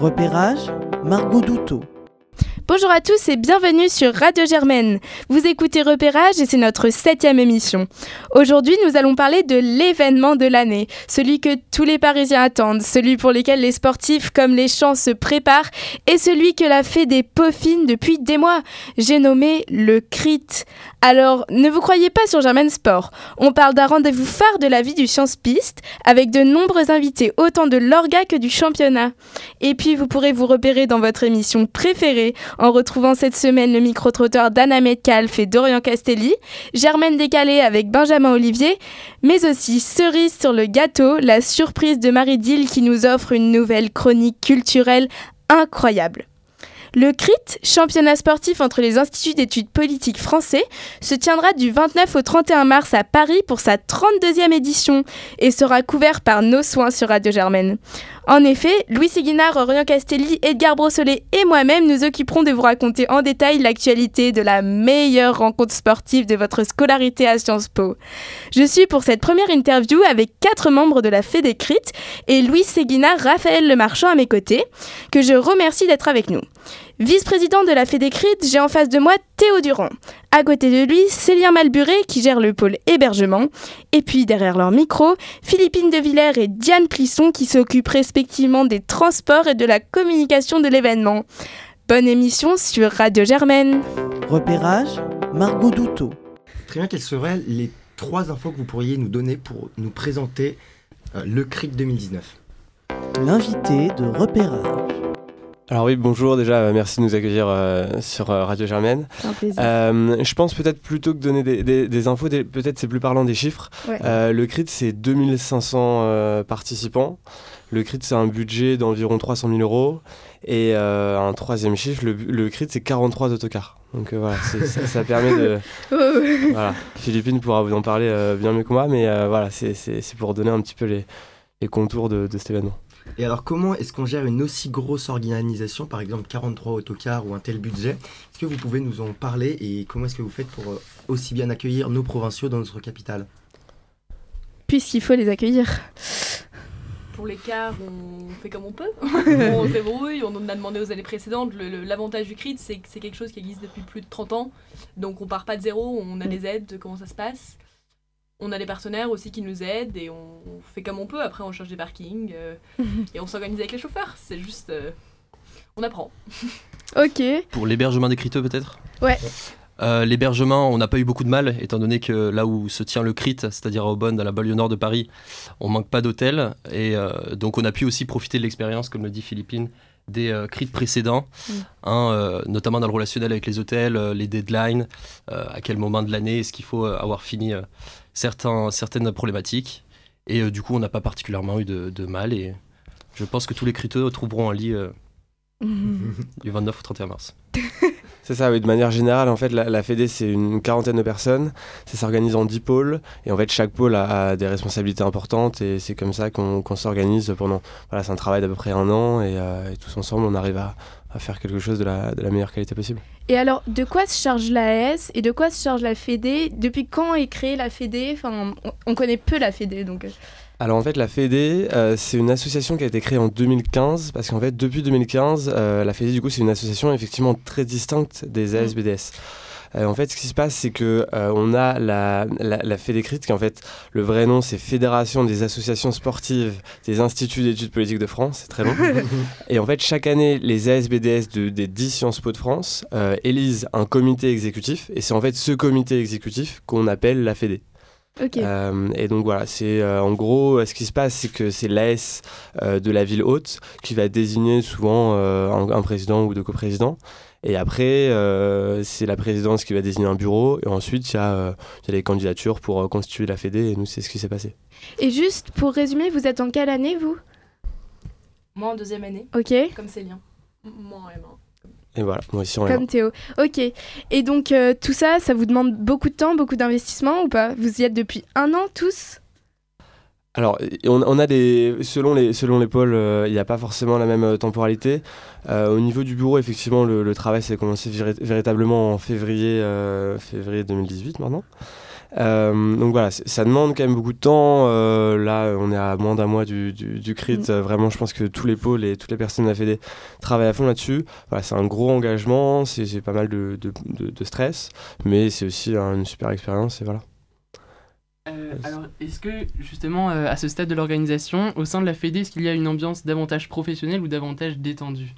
Repérage, Margot Douteau. Bonjour à tous et bienvenue sur Radio Germaine. Vous écoutez Repérage et c'est notre septième émission. Aujourd'hui, nous allons parler de l'événement de l'année, celui que tous les Parisiens attendent, celui pour lequel les sportifs comme les champs se préparent et celui que la fée des peaufines depuis des mois. J'ai nommé le CRIT. Alors, ne vous croyez pas sur Germaine Sport. On parle d'un rendez-vous phare de la vie du Science Piste avec de nombreux invités, autant de l'orga que du championnat. Et puis, vous pourrez vous repérer dans votre émission préférée en retrouvant cette semaine le micro-trotteur d'Anna Metcalf et Dorian Castelli, Germaine Décalé avec Benjamin Olivier, mais aussi cerise sur le gâteau, la surprise de Marie Dill qui nous offre une nouvelle chronique culturelle incroyable. Le CRIT, championnat sportif entre les instituts d'études politiques français, se tiendra du 29 au 31 mars à Paris pour sa 32e édition et sera couvert par nos soins sur Radio Germaine. En effet, Louis Séguinard, Orion Castelli, Edgar Brossolet et moi-même nous occuperons de vous raconter en détail l'actualité de la meilleure rencontre sportive de votre scolarité à Sciences Po. Je suis pour cette première interview avec quatre membres de la Fédécrite et Louis Séguinard, Raphaël Lemarchand à mes côtés, que je remercie d'être avec nous. Vice-président de la Fédécrite, j'ai en face de moi Théo Durand. À côté de lui, Célien Malburé qui gère le pôle hébergement. Et puis derrière leur micro, Philippine de Villers et Diane Plisson qui s'occupent respectivement des transports et de la communication de l'événement. Bonne émission sur Radio Germaine. Repérage, Margot Douteau. Très bien, quelles seraient les trois infos que vous pourriez nous donner pour nous présenter euh, le CRIC 2019 L'invité de repérage. Alors oui, bonjour déjà, euh, merci de nous accueillir euh, sur euh, Radio Germaine. Un plaisir. Euh, je pense peut-être plutôt que donner des, des- des infos, peut-être c'est plus parlant des chiffres. Ouais. Le CRIT c'est 2500 euh, participants. Le CRIT c'est un budget d'environ 300 000 euros. Et un troisième chiffre, le, le CRIT c'est 43 autocars. Donc voilà, ça, ça permet de... Voilà. Philippine pourra vous en parler bien mieux que moi, mais voilà, c'est- pour donner un petit peu les, les contours de, de cet événement. Et alors, comment est-ce qu'on gère une aussi grosse organisation, par exemple 43 autocars ou un tel budget? Est-ce que vous pouvez nous en parler et comment est-ce que vous faites pour euh, aussi bien accueillir nos provinciaux dans notre capitale? Puisqu'il faut les accueillir. Pour l'écart, on fait comme on peut. on se débrouille, on en a demandé aux années précédentes. L'avantage du CRIT, c'est que c'est quelque chose qui existe depuis plus de 30 ans. Donc on part pas de zéro, on a des aides, comment ça se passe? On a des partenaires aussi qui nous aident et on fait comme on peut. Après, on cherche des parkings euh, et on s'organise avec les chauffeurs. C'est juste. euh, on apprend. Ok. Pour l'hébergement des criteux peut-être? Ouais. Euh, L'hébergement, on n'a pas eu beaucoup de mal, étant donné que là où se tient le CRIT, c'est-à-dire à Aubonne, dans la banlieue nord de Paris, on manque pas d'hôtel. Et euh, donc on a pu aussi profiter de l'expérience, comme le dit Philippine, des euh, CRIT précédents, Mm. hein, euh, notamment dans le relationnel avec les hôtels, euh, les deadlines, euh, à quel moment de l'année est-ce qu'il faut avoir fini euh, certains, certaines problématiques. Et euh, du coup, on n'a pas particulièrement eu de, de mal. Et je pense que tous les criteux trouveront un lit euh, du 29 au 31 mars. C'est ça, oui, de manière générale, en fait, la, la Fédé, c'est une quarantaine de personnes. Ça s'organise en 10 pôles. Et en fait, chaque pôle a, a des responsabilités importantes. Et c'est comme ça qu'on qu'on s'organise pendant. Voilà, c'est un travail d'à peu près un an. Et, euh, et tous ensemble, on arrive à, à faire quelque chose de la, de la meilleure qualité possible. Et alors, de quoi se charge l'AS et de quoi se charge la Fédé? Depuis quand est créée la Fédé? Enfin, on, on connaît peu la Fédé, donc. euh, Alors en fait, la Fédé, euh, c'est une association qui a été créée en 2015, parce qu'en fait, depuis 2015, euh, la Fédé, du coup, c'est une association effectivement très distincte des ASBDS. En fait, ce qui se passe, c'est que euh, on a la, la, la Fédécrite, qui en fait, le vrai nom, c'est Fédération des associations sportives des instituts d'études politiques de France, c'est très long. Et en fait, chaque année, les ASBDS de, des 10 Sciences Po de France euh, élisent un comité exécutif, et c'est en fait ce comité exécutif qu'on appelle la Fédé. Ok. Euh, et donc voilà, c'est euh, en gros euh, ce qui se passe, c'est que c'est l'AS euh, de la ville haute qui va désigner souvent euh, un, un président ou deux coprésidents. Et après, euh, c'est la présidence qui va désigner un bureau. Et ensuite, il y, a, euh, il y a les candidatures pour euh, constituer la Fédé. Et nous, c'est ce qui s'est passé. Et juste pour résumer, vous êtes en quelle année, vous? Moi en deuxième année, Ok. comme Célien. Moi en M1. Et voilà, moi aussi, on est Comme Théo. Ok. Et donc, euh, tout ça, ça vous demande beaucoup de temps, beaucoup d'investissement ou pas? Vous y êtes depuis un an tous? Alors, on, on a des, selon les, selon les pôles, euh, il n'y a pas forcément la même euh, temporalité. Euh, au niveau du bureau, effectivement, le, le travail s'est commencé véri- véritablement en février, euh, février 2018 maintenant. Euh, donc voilà, ça demande quand même beaucoup de temps. Euh, là, on est à moins d'un mois du, du, du CRIT. Mm. Euh, vraiment, je pense que tous les pôles et toutes les personnes de la Fédé travaillent à fond là-dessus. Voilà, c'est un gros engagement, c'est c'est pas mal de, de, de- de stress, mais c'est aussi hein, une super expérience. Et voilà. Euh, alors, est-ce que justement, euh, à ce stade de l'organisation, au sein de la Fédé, est-ce qu'il y a une ambiance davantage professionnelle ou davantage détendue?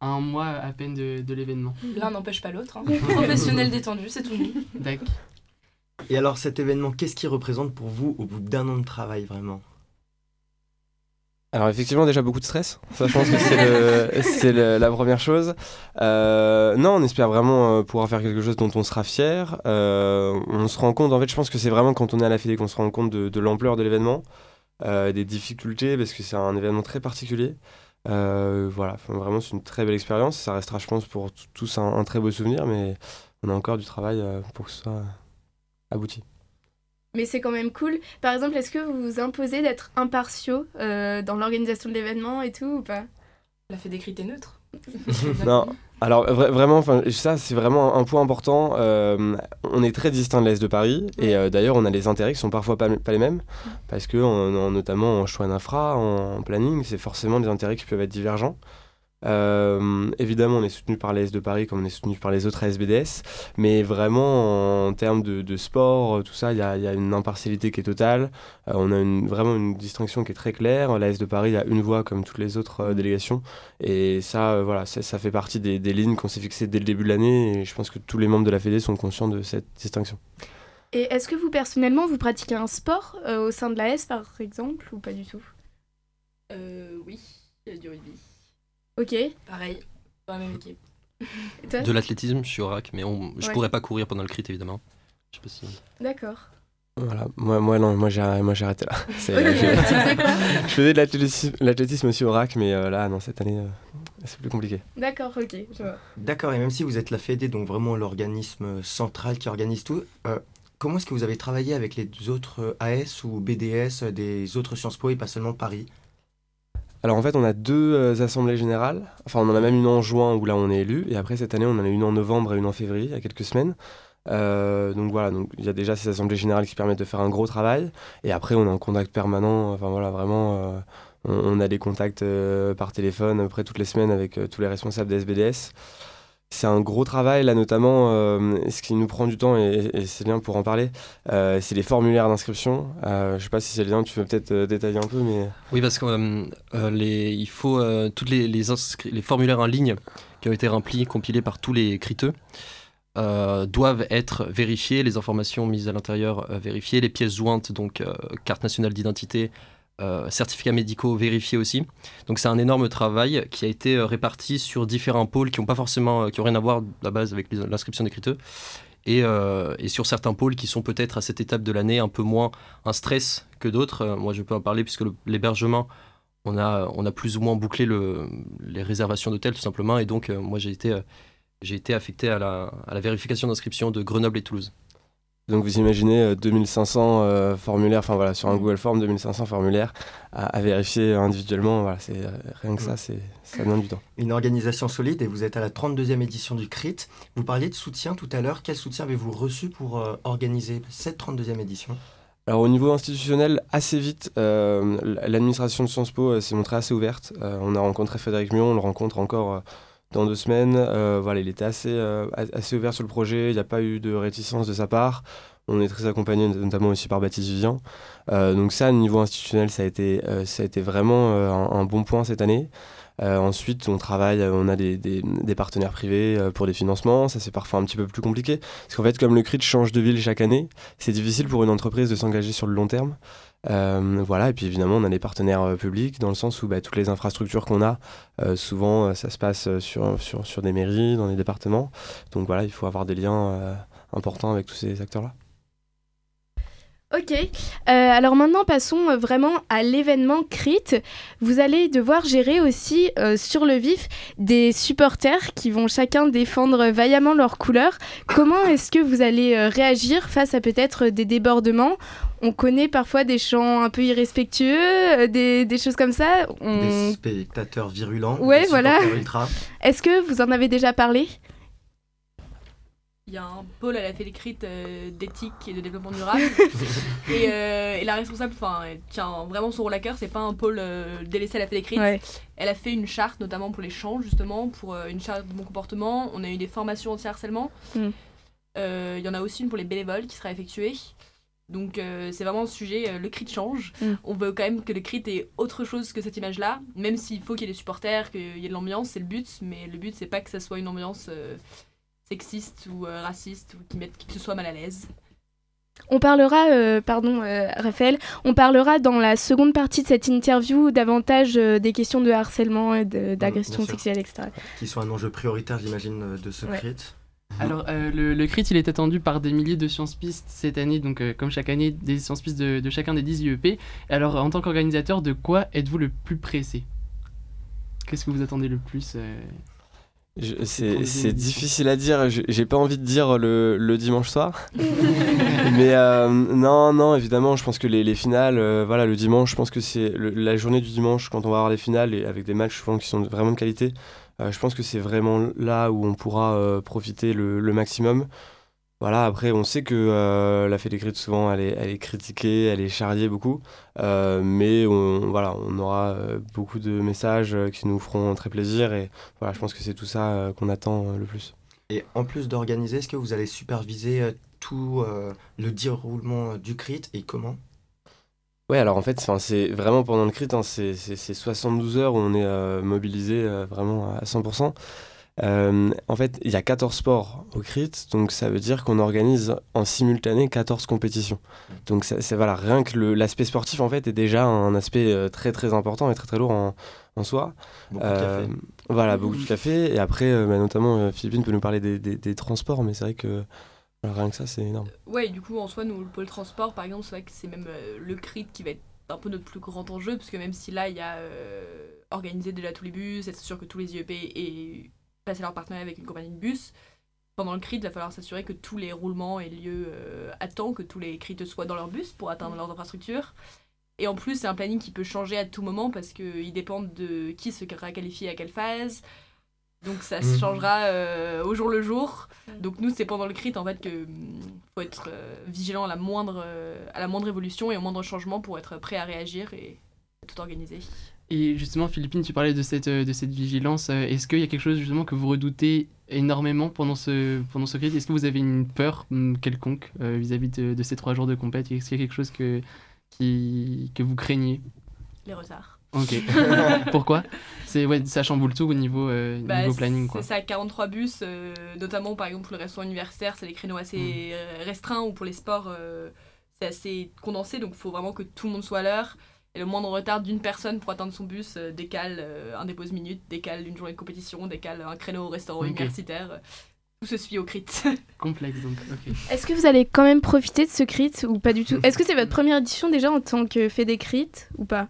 À un mois à peine de, de l'événement. L'un n'empêche pas l'autre. hein. Professionnel détendu, c'est tout. D'accord. Et alors cet événement, qu'est-ce qu'il représente pour vous au bout d'un an de travail vraiment? Alors effectivement déjà beaucoup de stress, ça je pense que c'est la première chose. Euh, non, on espère vraiment euh, pouvoir faire quelque chose dont on sera fier. Euh, on se rend compte, en fait je pense que c'est vraiment quand on est à la Fédé qu'on se rend compte de, l'ampleur de l'événement, euh, des difficultés parce que c'est un événement très particulier. Voilà, Enfin, vraiment c'est une très belle expérience, ça restera je pense pour tous un, un très beau souvenir mais on a encore du travail pour que ce soit abouti. Mais c'est quand même cool. Par exemple, est-ce que vous vous imposez d'être impartiaux euh, dans l'organisation de l'événement et tout ou pas? La fait décriter neutre. Non, alors vra- vraiment, ça c'est vraiment un point important. Euh, on est très distinct de l'Est de Paris et euh, d'ailleurs on a les intérêts qui sont parfois pas, pas les mêmes parce que en- en- notamment en choix d'infra, en, en planning, c'est forcément des intérêts qui peuvent être divergents. Euh, évidemment, on est soutenu par l'AS de Paris comme on est soutenu par les autres ASBDS, mais vraiment en termes de, de sport, tout ça, il y a, il y a une impartialité qui est totale. Euh, on a une, vraiment une distinction qui est très claire. L'AS de Paris a une voix comme toutes les autres euh, délégations, et ça, euh, voilà, ça, ça fait partie des, des lignes qu'on s'est fixées dès le début de l'année, et je pense que tous les membres de la Fédé sont conscients de cette distinction. Et est-ce que vous personnellement vous pratiquez un sport euh, au sein de l'AS par exemple ou pas du tout? Euh, oui, il y a du rugby. Ok. Pareil, dans la même équipe. toi De l'athlétisme, je suis au rack, mais on, je Ouais. pourrais pas courir pendant le crit évidemment. Je sais pas si. D'accord. Voilà, moi, moi non, moi j'ai moi, j'ai arrêté là. Quoi je faisais de l'athlétisme l'athlétisme aussi au RAC, mais euh, là, non, cette année, euh, c'est plus compliqué. D'accord, ok, je vois. D'accord, et même si vous êtes la Fédé, donc vraiment l'organisme central qui organise tout, euh, comment est-ce que vous avez travaillé avec les autres euh, AS ou BDS euh, des autres Sciences Po et pas seulement Paris? Alors en fait, on a deux euh, assemblées générales. Enfin, on en a même une en juin où là on est élu, et après cette année, on en a une en novembre et une en février, il y a quelques semaines. Euh, donc voilà, donc il y a déjà ces assemblées générales qui permettent de faire un gros travail, et après on est en contact permanent. Enfin voilà, vraiment, euh, on, a des contacts par téléphone après toutes les semaines avec tous les responsables des SBDS. C'est un gros travail là, notamment. euh, ce qui nous prend du temps et, et c'est bien pour en parler. euh, c'est les formulaires d'inscription. Euh, je sais pas si c'est bien, tu veux peut-être détailler un peu, mais. Oui, parce qu'il faut euh, toutes les, les, les formulaires en ligne qui ont été remplis, compilés par tous les criteux, doivent être vérifiés, les informations mises à l'intérieur vérifiées, les pièces jointes, donc carte nationale d'identité, euh, certificats médicaux vérifiés aussi. Donc c'est un énorme travail qui a été euh, réparti sur différents pôles qui n'ont pas forcément, euh, qui ont rien à voir à la base avec l'inscription des. Et, sur certains pôles qui sont peut-être à cette étape de l'année un peu moins un stress que d'autres. Moi je peux en parler puisque l'hébergement, on a, on a plus ou moins bouclé le, les réservations d'hôtels tout simplement. Et donc moi j'ai été, été affecté à la, à la vérification d'inscription de Grenoble et Toulouse. Donc vous imaginez euh, 2500 euh, formulaires, enfin voilà, sur un Google Form, 2500 formulaires à, à vérifier individuellement. Voilà, c'est euh, rien que ça, c'est ça demande du temps. Une organisation solide et vous êtes à la 32e édition du CRIT. Vous parliez de soutien tout à l'heure. Quel soutien avez-vous reçu pour euh, organiser cette 32e édition? Alors au niveau institutionnel, assez vite, euh, l'administration de Sciences Po euh, s'est montrée assez ouverte. Euh, on a rencontré Frédéric Mion, on le rencontre encore euh, dans deux semaines. Euh, voilà, il était assez, euh, assez ouvert sur le projet, il n'y a pas eu de réticence de sa part. On est très accompagné notamment aussi par Baptiste Vivien. Euh, donc ça, au niveau institutionnel, ça a été, ça a été vraiment un, bon point cette année. Ensuite, on travaille, on a des, des- partenaires privés pour des financements. Ça, c'est parfois un petit peu plus compliqué. Parce qu'en fait, comme le CRIT change de ville chaque année, c'est difficile pour une entreprise de s'engager sur le long terme. Euh, voilà, et puis évidemment, on a des partenaires euh, publics dans le sens où bah, toutes les infrastructures qu'on a, euh, souvent, ça se passe sur, sur, sur des mairies, dans des départements. Donc voilà, il faut avoir des liens importants avec tous ces acteurs-là. Ok, Euh, alors maintenant passons euh, vraiment à l'événement CRIT. Vous allez devoir gérer aussi euh, sur le vif des supporters qui vont chacun défendre vaillamment leurs couleurs. Comment est-ce que vous allez euh, réagir face à peut-être des débordements? On connaît parfois des chants un peu irrespectueux, des, des choses comme ça. On- Des spectateurs virulents Ouais, des voilà. ultra. Est-ce que vous en avez déjà parlé? Il y a un pôle à la Fédécrite euh, d'éthique et de développement durable. et, euh, et la responsable enfin, tient vraiment son rôle à cœur. C'est pas un pôle euh, délaissé à la Fédécrite. Ouais. Elle a fait une charte, notamment pour les champs, justement, pour euh, une charte de bon comportement. On a eu des formations anti-harcèlement. Mm. Il y en a aussi une pour les bénévoles qui sera effectuée. Donc c'est vraiment un sujet, le crit change. Mm. On veut quand même que le crit est autre chose que cette image-là, même s'il faut qu'il y ait des supporters, qu'il y ait de l'ambiance, c'est le but. Mais le but, c'est pas que ça soit une ambiance euh, sexiste ou euh, raciste ou qui mette qui que ce soit mal à l'aise. On parlera, euh, pardon euh, Raphaël, on parlera dans la seconde partie de cette interview davantage euh, des questions de harcèlement et d'agression sexuelle, etc. Qui sont un enjeu prioritaire, j'imagine, de ce Ouais. crit. Alors, euh, le, le CRIT, il est attendu par des milliers de sciences-pistes cette année, donc euh, comme chaque année, des sciences-pistes de, de chacun des 10 IEP. Alors, en tant qu'organisateur, de quoi êtes-vous le plus pressé? Qu'est-ce que vous attendez le plus euh, C'est difficile à dire, j'ai pas envie de dire le, le dimanche soir. Mais euh, non, non, évidemment, je pense que les, les finales, euh, voilà, le dimanche, je pense que c'est le- la journée du dimanche, quand on va avoir les finales, et avec des matchs souvent qui sont vraiment de qualité, euh, je pense que c'est vraiment là où on pourra euh, profiter le, le maximum. Voilà, après, on sait que euh, la Fédécrite, souvent, elle est, elle est critiquée, elle est charriée beaucoup, euh, mais on, voilà, on aura euh, beaucoup de messages euh, qui nous feront très plaisir, et voilà, je pense que c'est tout ça qu'on attend le plus. Et en plus d'organiser, est-ce que vous allez superviser tout le déroulement du crit et comment? Ouais, alors en fait, c'est vraiment pendant le crit, hein, c'est c'est- c'est 72 heures où on est mobilisé vraiment à 100%. Euh, en fait, il y a 14 sports au crit, donc ça veut dire qu'on organise en simultané 14 compétitions. Donc ça- voilà, rien que le- l'aspect sportif en fait est déjà un aspect euh, très très important et très très lourd en, en soi. Beaucoup de Euh, café. voilà, beaucoup de café. Et après, euh, bah, notamment, euh, Philippine peut nous parler des, des- des transports, mais c'est vrai que voilà, rien que ça, c'est énorme. Ouais, du coup, en soi, nous, le pôle transport, par exemple, c'est vrai que c'est même euh, le crit qui va être un peu notre plus grand enjeu, parce que même si là, il y a euh, organisé déjà tous les bus, être sûr que tous les IEP aient passé leur partenariat avec une compagnie de bus, pendant le crit, il va falloir s'assurer que tous les roulements aient lieu euh, à temps, que tous les crites soient dans leur bus pour atteindre leurs infrastructures. Et en plus, c'est un planning qui peut changer à tout moment parce qu'il dépend de qui sera qualifié à quelle phase. Donc ça se Mhm. changera euh, au jour le jour. Donc nous, c'est pendant le crit en fait que hum, faut être euh, vigilant à la moindre euh, à la moindre évolution et au moindre changement pour être prêt à réagir et tout organiser. Et justement, Philippine, tu parlais de cette, euh, de cette vigilance. euh, Est-ce qu'il y a quelque chose justement que vous redoutez énormément pendant ce, pendant ce Est-ce que vous avez une peur hum, quelconque euh, vis-à-vis de, de ces trois jours de compète? Est-ce qu'il y a quelque chose que, qui, que vous craignez? Les retards. Ok. Pourquoi? C'est ouais, ça chamboule tout au niveau, euh, Bah, niveau planning quoi. C'est ça, 43 bus, euh, notamment par exemple pour le restaurant universitaire, c'est des créneaux assez euh, restreints ou pour les sports, euh, c'est assez condensé, donc il faut vraiment que tout le monde soit à l'heure. Et le moindre retard d'une personne pour atteindre son bus euh, décale euh, un dépose minute, décale une journée de compétition, décale un créneau au restaurant universitaire. Tout se suit au crit. Complexe donc. Ok. Est-ce que vous allez quand même profiter de ce crit ou pas du tout? Est-ce que c'est votre première édition déjà en tant que Fédécrit ou pas?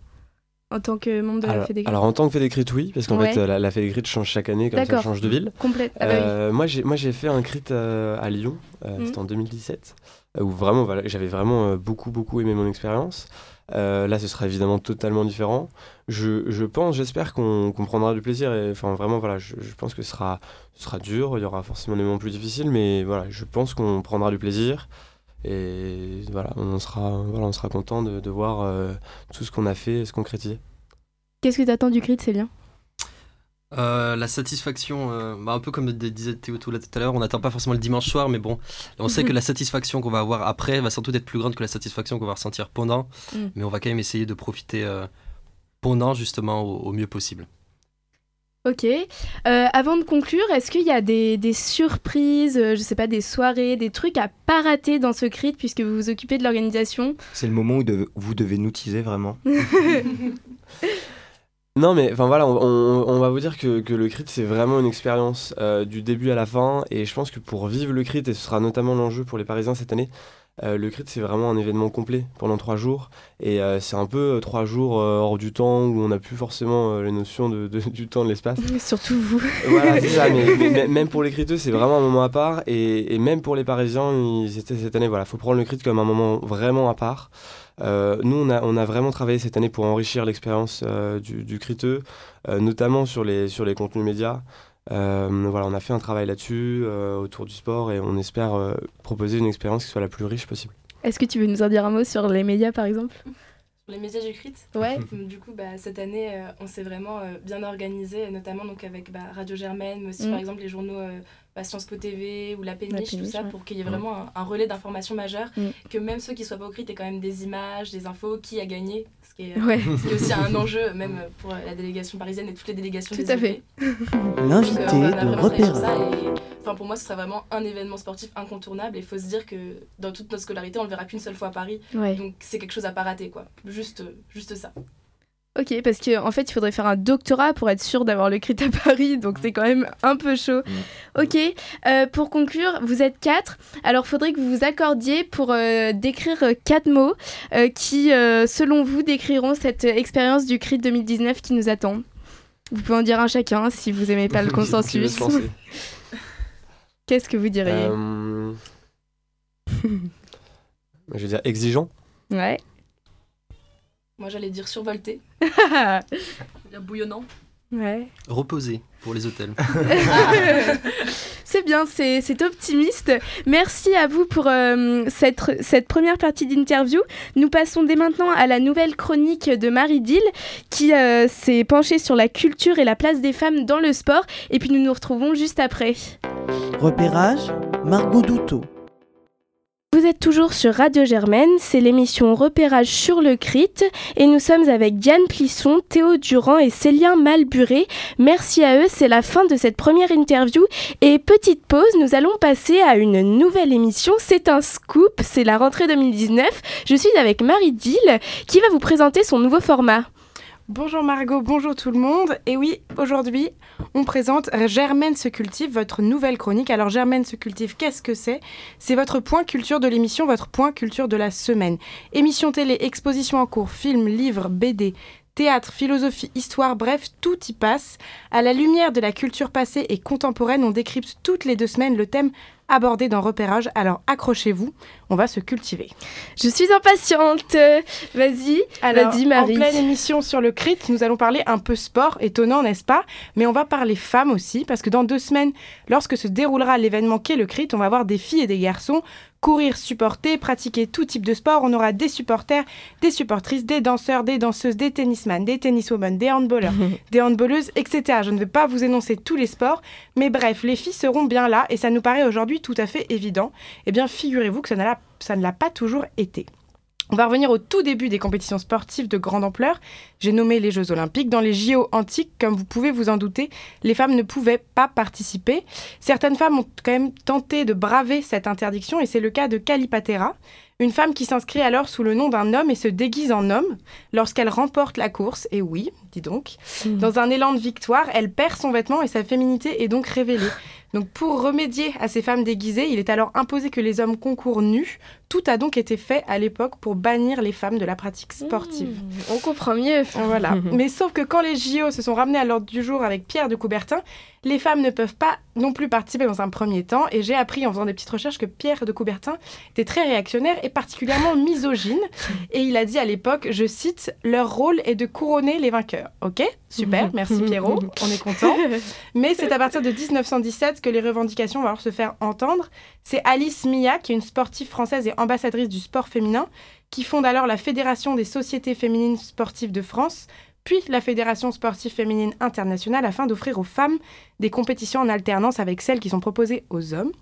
En tant que membre de la Alors, Fédécrit alors, en tant que Fédécrite, oui, parce qu'en Ouais. fait, euh, la, la Fédécrite change chaque année, comme ça, change de ville. Complète. Ah bah oui. Euh, moi, j'ai, moi, j'ai fait un crit euh, à Lyon, euh, Mhm. c'était en 2017, euh, où vraiment, voilà, j'avais vraiment euh, beaucoup, beaucoup aimé mon expérience. Euh, là, ce sera évidemment totalement différent. Je, je pense, j'espère qu'on, qu'on prendra du plaisir. Et, enfin, vraiment, voilà, je, pense que ce sera, sera dur. Il y aura forcément des moments plus difficiles, mais voilà, je pense qu'on prendra du plaisir. Et voilà, on sera, voilà, on sera content de, voir euh, tout ce qu'on a fait se concrétiser. Qu'est-ce que t'attends du crit, Célien? Euh, la satisfaction, euh, bah, un peu comme disait Théo tout là tout à l'heure, on n'attend pas forcément le dimanche soir, mais bon, on sait que la satisfaction qu'on va avoir après va sans doute être plus grande que la satisfaction qu'on va ressentir pendant, Mm. mais on va quand même essayer de profiter euh, pendant justement au, au mieux possible. Ok. Euh, avant de conclure, est-ce qu'il y a des, des surprises, euh, je sais pas, des soirées, des trucs à pas rater dans ce crit puisque vous vous occupez de l'organisation? C'est le moment où de- vous devez nous teaser vraiment. Non, mais enfin voilà, on, on- on va vous dire que, que le crit c'est vraiment une expérience euh, du début à la fin. Et je pense que pour vivre le crit, et ce sera notamment l'enjeu pour les Parisiens cette année, euh, le crit c'est vraiment un événement complet pendant trois jours. Et euh, c'est un peu trois jours hors du temps où on n'a plus forcément les notions de, de- du temps, de l'espace. Surtout vous. voilà, c'est ça, mais, même pour les criteux, c'est vraiment un moment à part. Et, et même pour les Parisiens, ils- c'était cette année, voilà, faut prendre le crit comme un moment vraiment à part. Euh, nous, on a, on a vraiment travaillé cette année pour enrichir l'expérience euh, du, du criteux, euh, notamment sur les, sur les contenus médias. Euh, voilà, on a fait un travail là-dessus euh, autour du sport et on espère euh, proposer une expérience qui soit la plus riche possible. Est-ce que tu veux nous en dire un mot sur les médias par exemple? Les médias j'écrite Ouais. Du coup, bah, cette année, euh, on s'est vraiment euh, bien organisé, notamment donc, avec bah, Radio Germaine, mais aussi Mm. par exemple les journaux euh, bah, Sciences Po TV ou La Péniche, tout Péniche, ça, ouais. pour qu'il y ait vraiment un, un relais d'information majeure, Mm. que même ceux qui ne soient pas au CRIT aient quand même des images, des infos, qui a gagné, ce qui est, Ouais, ce qui est aussi un enjeu, même pour la délégation parisienne et toutes les délégations Tout des à fait. L'invité euh, on a de vraiment travaillé sur ça repérage. Enfin, pour moi, ce serait vraiment un événement sportif incontournable. Et il faut se dire que dans toute notre scolarité, on le verra qu'une seule fois à Paris. ouais. Donc, c'est quelque chose à pas rater, quoi. Juste, juste ça. Ok, parce qu'en en fait, il faudrait faire un doctorat pour être sûr d'avoir le crit à Paris, donc c'est quand même un peu chaud. Ok, euh, pour conclure, vous êtes quatre, alors faudrait que vous vous accordiez pour euh, décrire euh, quatre mots euh, qui, selon vous, décriront cette expérience du crit 2019 qui nous attend. Vous pouvez en dire un chacun si vous aimez pas le consensus. Qu'est-ce que vous diriez? Je vais dire exigeant. Ouais. Moi, j'allais dire survolté. Bien bouillonnant. ouais. Reposer pour les hôtels. C'est bien, c'est c'est optimiste. Merci à vous pour euh, cette, cette première partie d'interview. Nous passons dès maintenant à la nouvelle chronique de Marie Dill qui euh, s'est penchée sur la culture et la place des femmes dans le sport. Et puis nous nous retrouvons juste après. Repérage, Margot Douteau. Vous êtes toujours sur Radio Germaine, c'est l'émission Repérage sur le CRIT et nous sommes avec Diane Plisson, Théo Durand et Célien Malburé. Merci à eux, c'est la fin de cette première interview et petite pause, nous allons passer à une nouvelle émission, c'est un scoop, c'est la rentrée 2019. Je suis avec Marie Dill qui va vous présenter son nouveau format. Bonjour Margot, bonjour tout le monde. Et oui, aujourd'hui, on présente Germaine se cultive, votre nouvelle chronique. Alors Germaine se cultive, qu'est-ce que c'est? C'est votre point culture de l'émission, votre point culture de la semaine. Émission télé, exposition en cours, films, livres, BD, théâtre, philosophie, histoire, bref, tout y passe. À la lumière de la culture passée et contemporaine, on décrypte toutes les deux semaines le thème abordé dans Repérage. Alors accrochez-vous, on va se cultiver. Je suis impatiente. Vas-y, vas-y Marie. En pleine émission sur le crit, nous allons parler un peu sport, étonnant n'est-ce pas? Mais on va parler femmes aussi, parce que dans deux semaines, lorsque se déroulera l'événement qu'est le crit, on va voir des filles et des garçons courir, supporter, pratiquer tout type de sport. On aura des supporters, des supportrices, des danseurs, des danseuses, des tennisman, des tenniswomen, des handballeurs, des handballeuses, etc. Je ne vais pas vous énoncer tous les sports, mais bref, les filles seront bien là et ça nous paraît aujourd'hui tout à fait évident. Eh bien, figurez-vous que ça, ne l'a pas toujours été. On va revenir au tout début des compétitions sportives de grande ampleur. J'ai nommé les Jeux Olympiques. Dans les JO antiques, comme vous pouvez vous en douter, les femmes ne pouvaient pas participer. Certaines femmes ont quand même tenté de braver cette interdiction et c'est le cas de Calipatera, une femme qui s'inscrit alors sous le nom d'un homme et se déguise en homme lorsqu'elle remporte la course. Et oui, dis donc, dans un élan de victoire, elle perd son vêtement et sa féminité est donc révélée. Donc pour remédier à ces femmes déguisées, il est alors imposé que les hommes concourent nus. Tout a donc été fait à l'époque pour bannir les femmes de la pratique sportive. Mmh, on comprend mieux. Voilà. Mais sauf que quand les JO se sont ramenés à l'ordre du jour avec Pierre de Coubertin, les femmes ne peuvent pas non plus participer dans un premier temps. Et j'ai appris en faisant des petites recherches que Pierre de Coubertin était très réactionnaire et particulièrement misogyne. Et il a dit à l'époque, je cite, leur rôle est de couronner les vainqueurs. Ok, super, merci Pierrot, on est content. Mais c'est à partir de 1917 que les revendications vont alors se faire entendre. C'est Alice Mia, qui est une sportive française et ambassadrice du sport féminin, qui fonde alors la Fédération des sociétés féminines sportives de France, puis la Fédération sportive féminine internationale, afin d'offrir aux femmes des compétitions en alternance avec celles qui sont proposées aux hommes.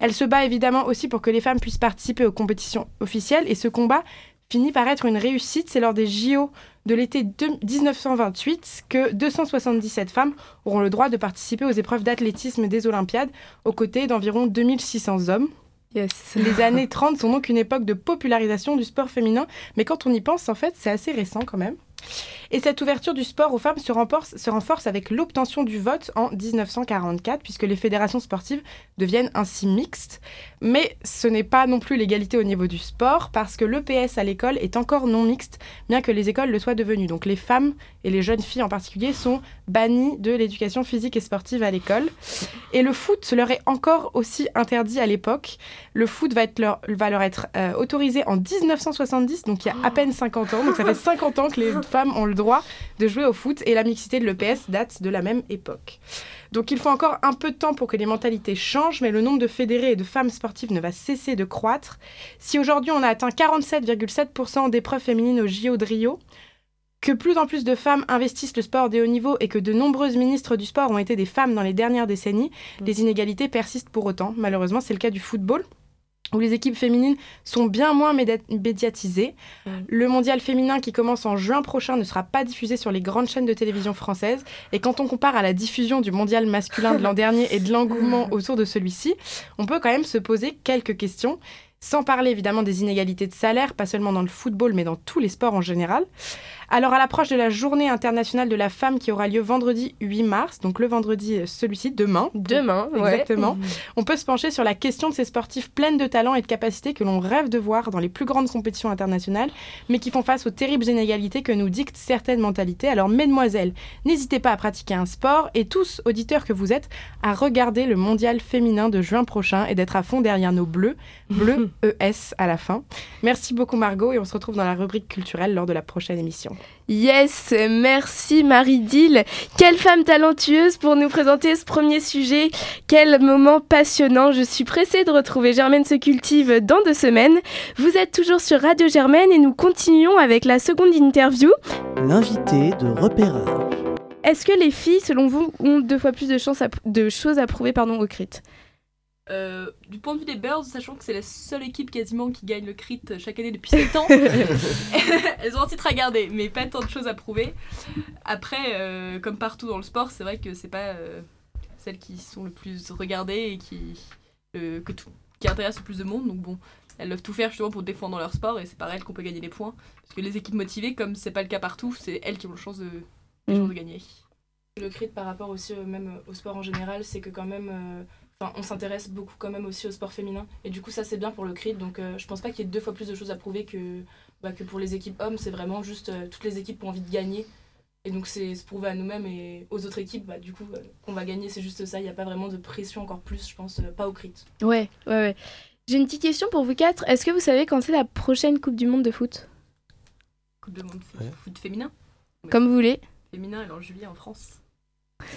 Elle se bat évidemment aussi pour que les femmes puissent participer aux compétitions officielles, et ce combat finit par être une réussite. C'est lors des JO de l'été de- 1928 que 277 femmes auront le droit de participer aux épreuves d'athlétisme des Olympiades, aux côtés d'environ 2600 hommes. Yes. Les années 30 sont donc une époque de popularisation du sport féminin, mais quand on y pense, en fait, c'est assez récent quand même. Et cette ouverture du sport aux femmes se renforce, se renforce avec l'obtention du vote en 1944, puisque les fédérations sportives deviennent ainsi mixtes. Mais ce n'est pas non plus l'égalité au niveau du sport, parce que l'EPS à l'école est encore non mixte, bien que les écoles le soient devenues. Donc les femmes, et les jeunes filles en particulier, sont bannies de l'éducation physique et sportive à l'école. Et le foot leur est encore aussi interdit à l'époque. Le foot va, être leur, va leur être euh, autorisé en 1970, donc il y a à peine 50 ans. Donc ça fait 50 ans que les femmes ont le droit de jouer au foot et la mixité de l'EPS date de la même époque. Donc il faut encore un peu de temps pour que les mentalités changent, mais le nombre de fédérés et de femmes sportives ne va cesser de croître. Si aujourd'hui on a atteint 47,7% d'épreuves féminines au JO de Rio, que plus en plus de femmes investissent le sport de haut niveau et que de nombreuses ministres du sport ont été des femmes dans les dernières décennies, les inégalités persistent pour autant. Malheureusement, c'est le cas du football où les équipes féminines sont bien moins médiatisées. Mm. Le mondial féminin qui commence en juin prochain ne sera pas diffusé sur les grandes chaînes de télévision françaises. Et quand on compare à la diffusion du mondial masculin de l'an dernier et de l'engouement autour de celui-ci, on peut quand même se poser quelques questions. Sans parler évidemment des inégalités de salaire, pas seulement dans le football, mais dans tous les sports en général. Alors, à l'approche de la journée internationale de la femme qui aura lieu vendredi 8 mars, donc le vendredi euh, celui-ci, demain. Demain, ouais. Exactement. On peut se pencher sur la question de ces sportifs pleines de talent et de capacités que l'on rêve de voir dans les plus grandes compétitions internationales, mais qui font face aux terribles inégalités que nous dictent certaines mentalités. Alors, mesdemoiselles, n'hésitez pas à pratiquer un sport et tous, auditeurs que vous êtes, à regarder le mondial féminin de juin prochain et d'être à fond derrière nos bleus, bleus ES à la fin. Merci beaucoup Margot et on se retrouve dans la rubrique culturelle lors de la prochaine émission. Yes, merci Marie-Dille. Quelle femme talentueuse pour nous présenter ce premier sujet. Quel moment passionnant. Je suis pressée de retrouver Germaine se cultive dans deux semaines. Vous êtes toujours sur Radio Germaine et nous continuons avec la seconde interview. L'invité de repérage. Est-ce que les filles, selon vous, ont deux fois plus de, chances à- de choses à prouver pardon, au crit Euh, du point de vue des Birds, sachant que c'est la seule équipe quasiment qui gagne le crit chaque année depuis 7 ans, elles ont un titre à garder, mais pas tant de choses à prouver. Après, euh, comme partout dans le sport, c'est vrai que c'est pas euh, celles qui sont le plus regardées et qui, euh, que tout, qui intéressent le plus de monde. Donc bon, elles doivent tout faire justement pour défendre leur sport et c'est par elles qu'on peut gagner des points. Parce que les équipes motivées, comme c'est pas le cas partout, c'est elles qui ont le chance de, chances de gagner. Le crit par rapport aussi euh, même au sport en général, c'est que quand même, euh, enfin, on s'intéresse beaucoup quand même aussi au sport féminin. Et du coup, ça c'est bien pour le crit. Donc, euh, je pense pas qu'il y ait deux fois plus de choses à prouver que, bah, que pour les équipes hommes. C'est vraiment juste euh, toutes les équipes ont envie de gagner. Et donc, c'est se prouver à nous-mêmes et aux autres équipes, bah, du coup, euh, qu'on va gagner. C'est juste ça. Il n'y a pas vraiment de pression encore plus, je pense, euh, pas au crit. Ouais, ouais, ouais. J'ai une petite question pour vous quatre. Est-ce que vous savez quand c'est la prochaine Coupe du Monde de foot? Coupe de monde Ouais. foot féminin? Comme vous voulez. Féminin, elle est en juillet en France.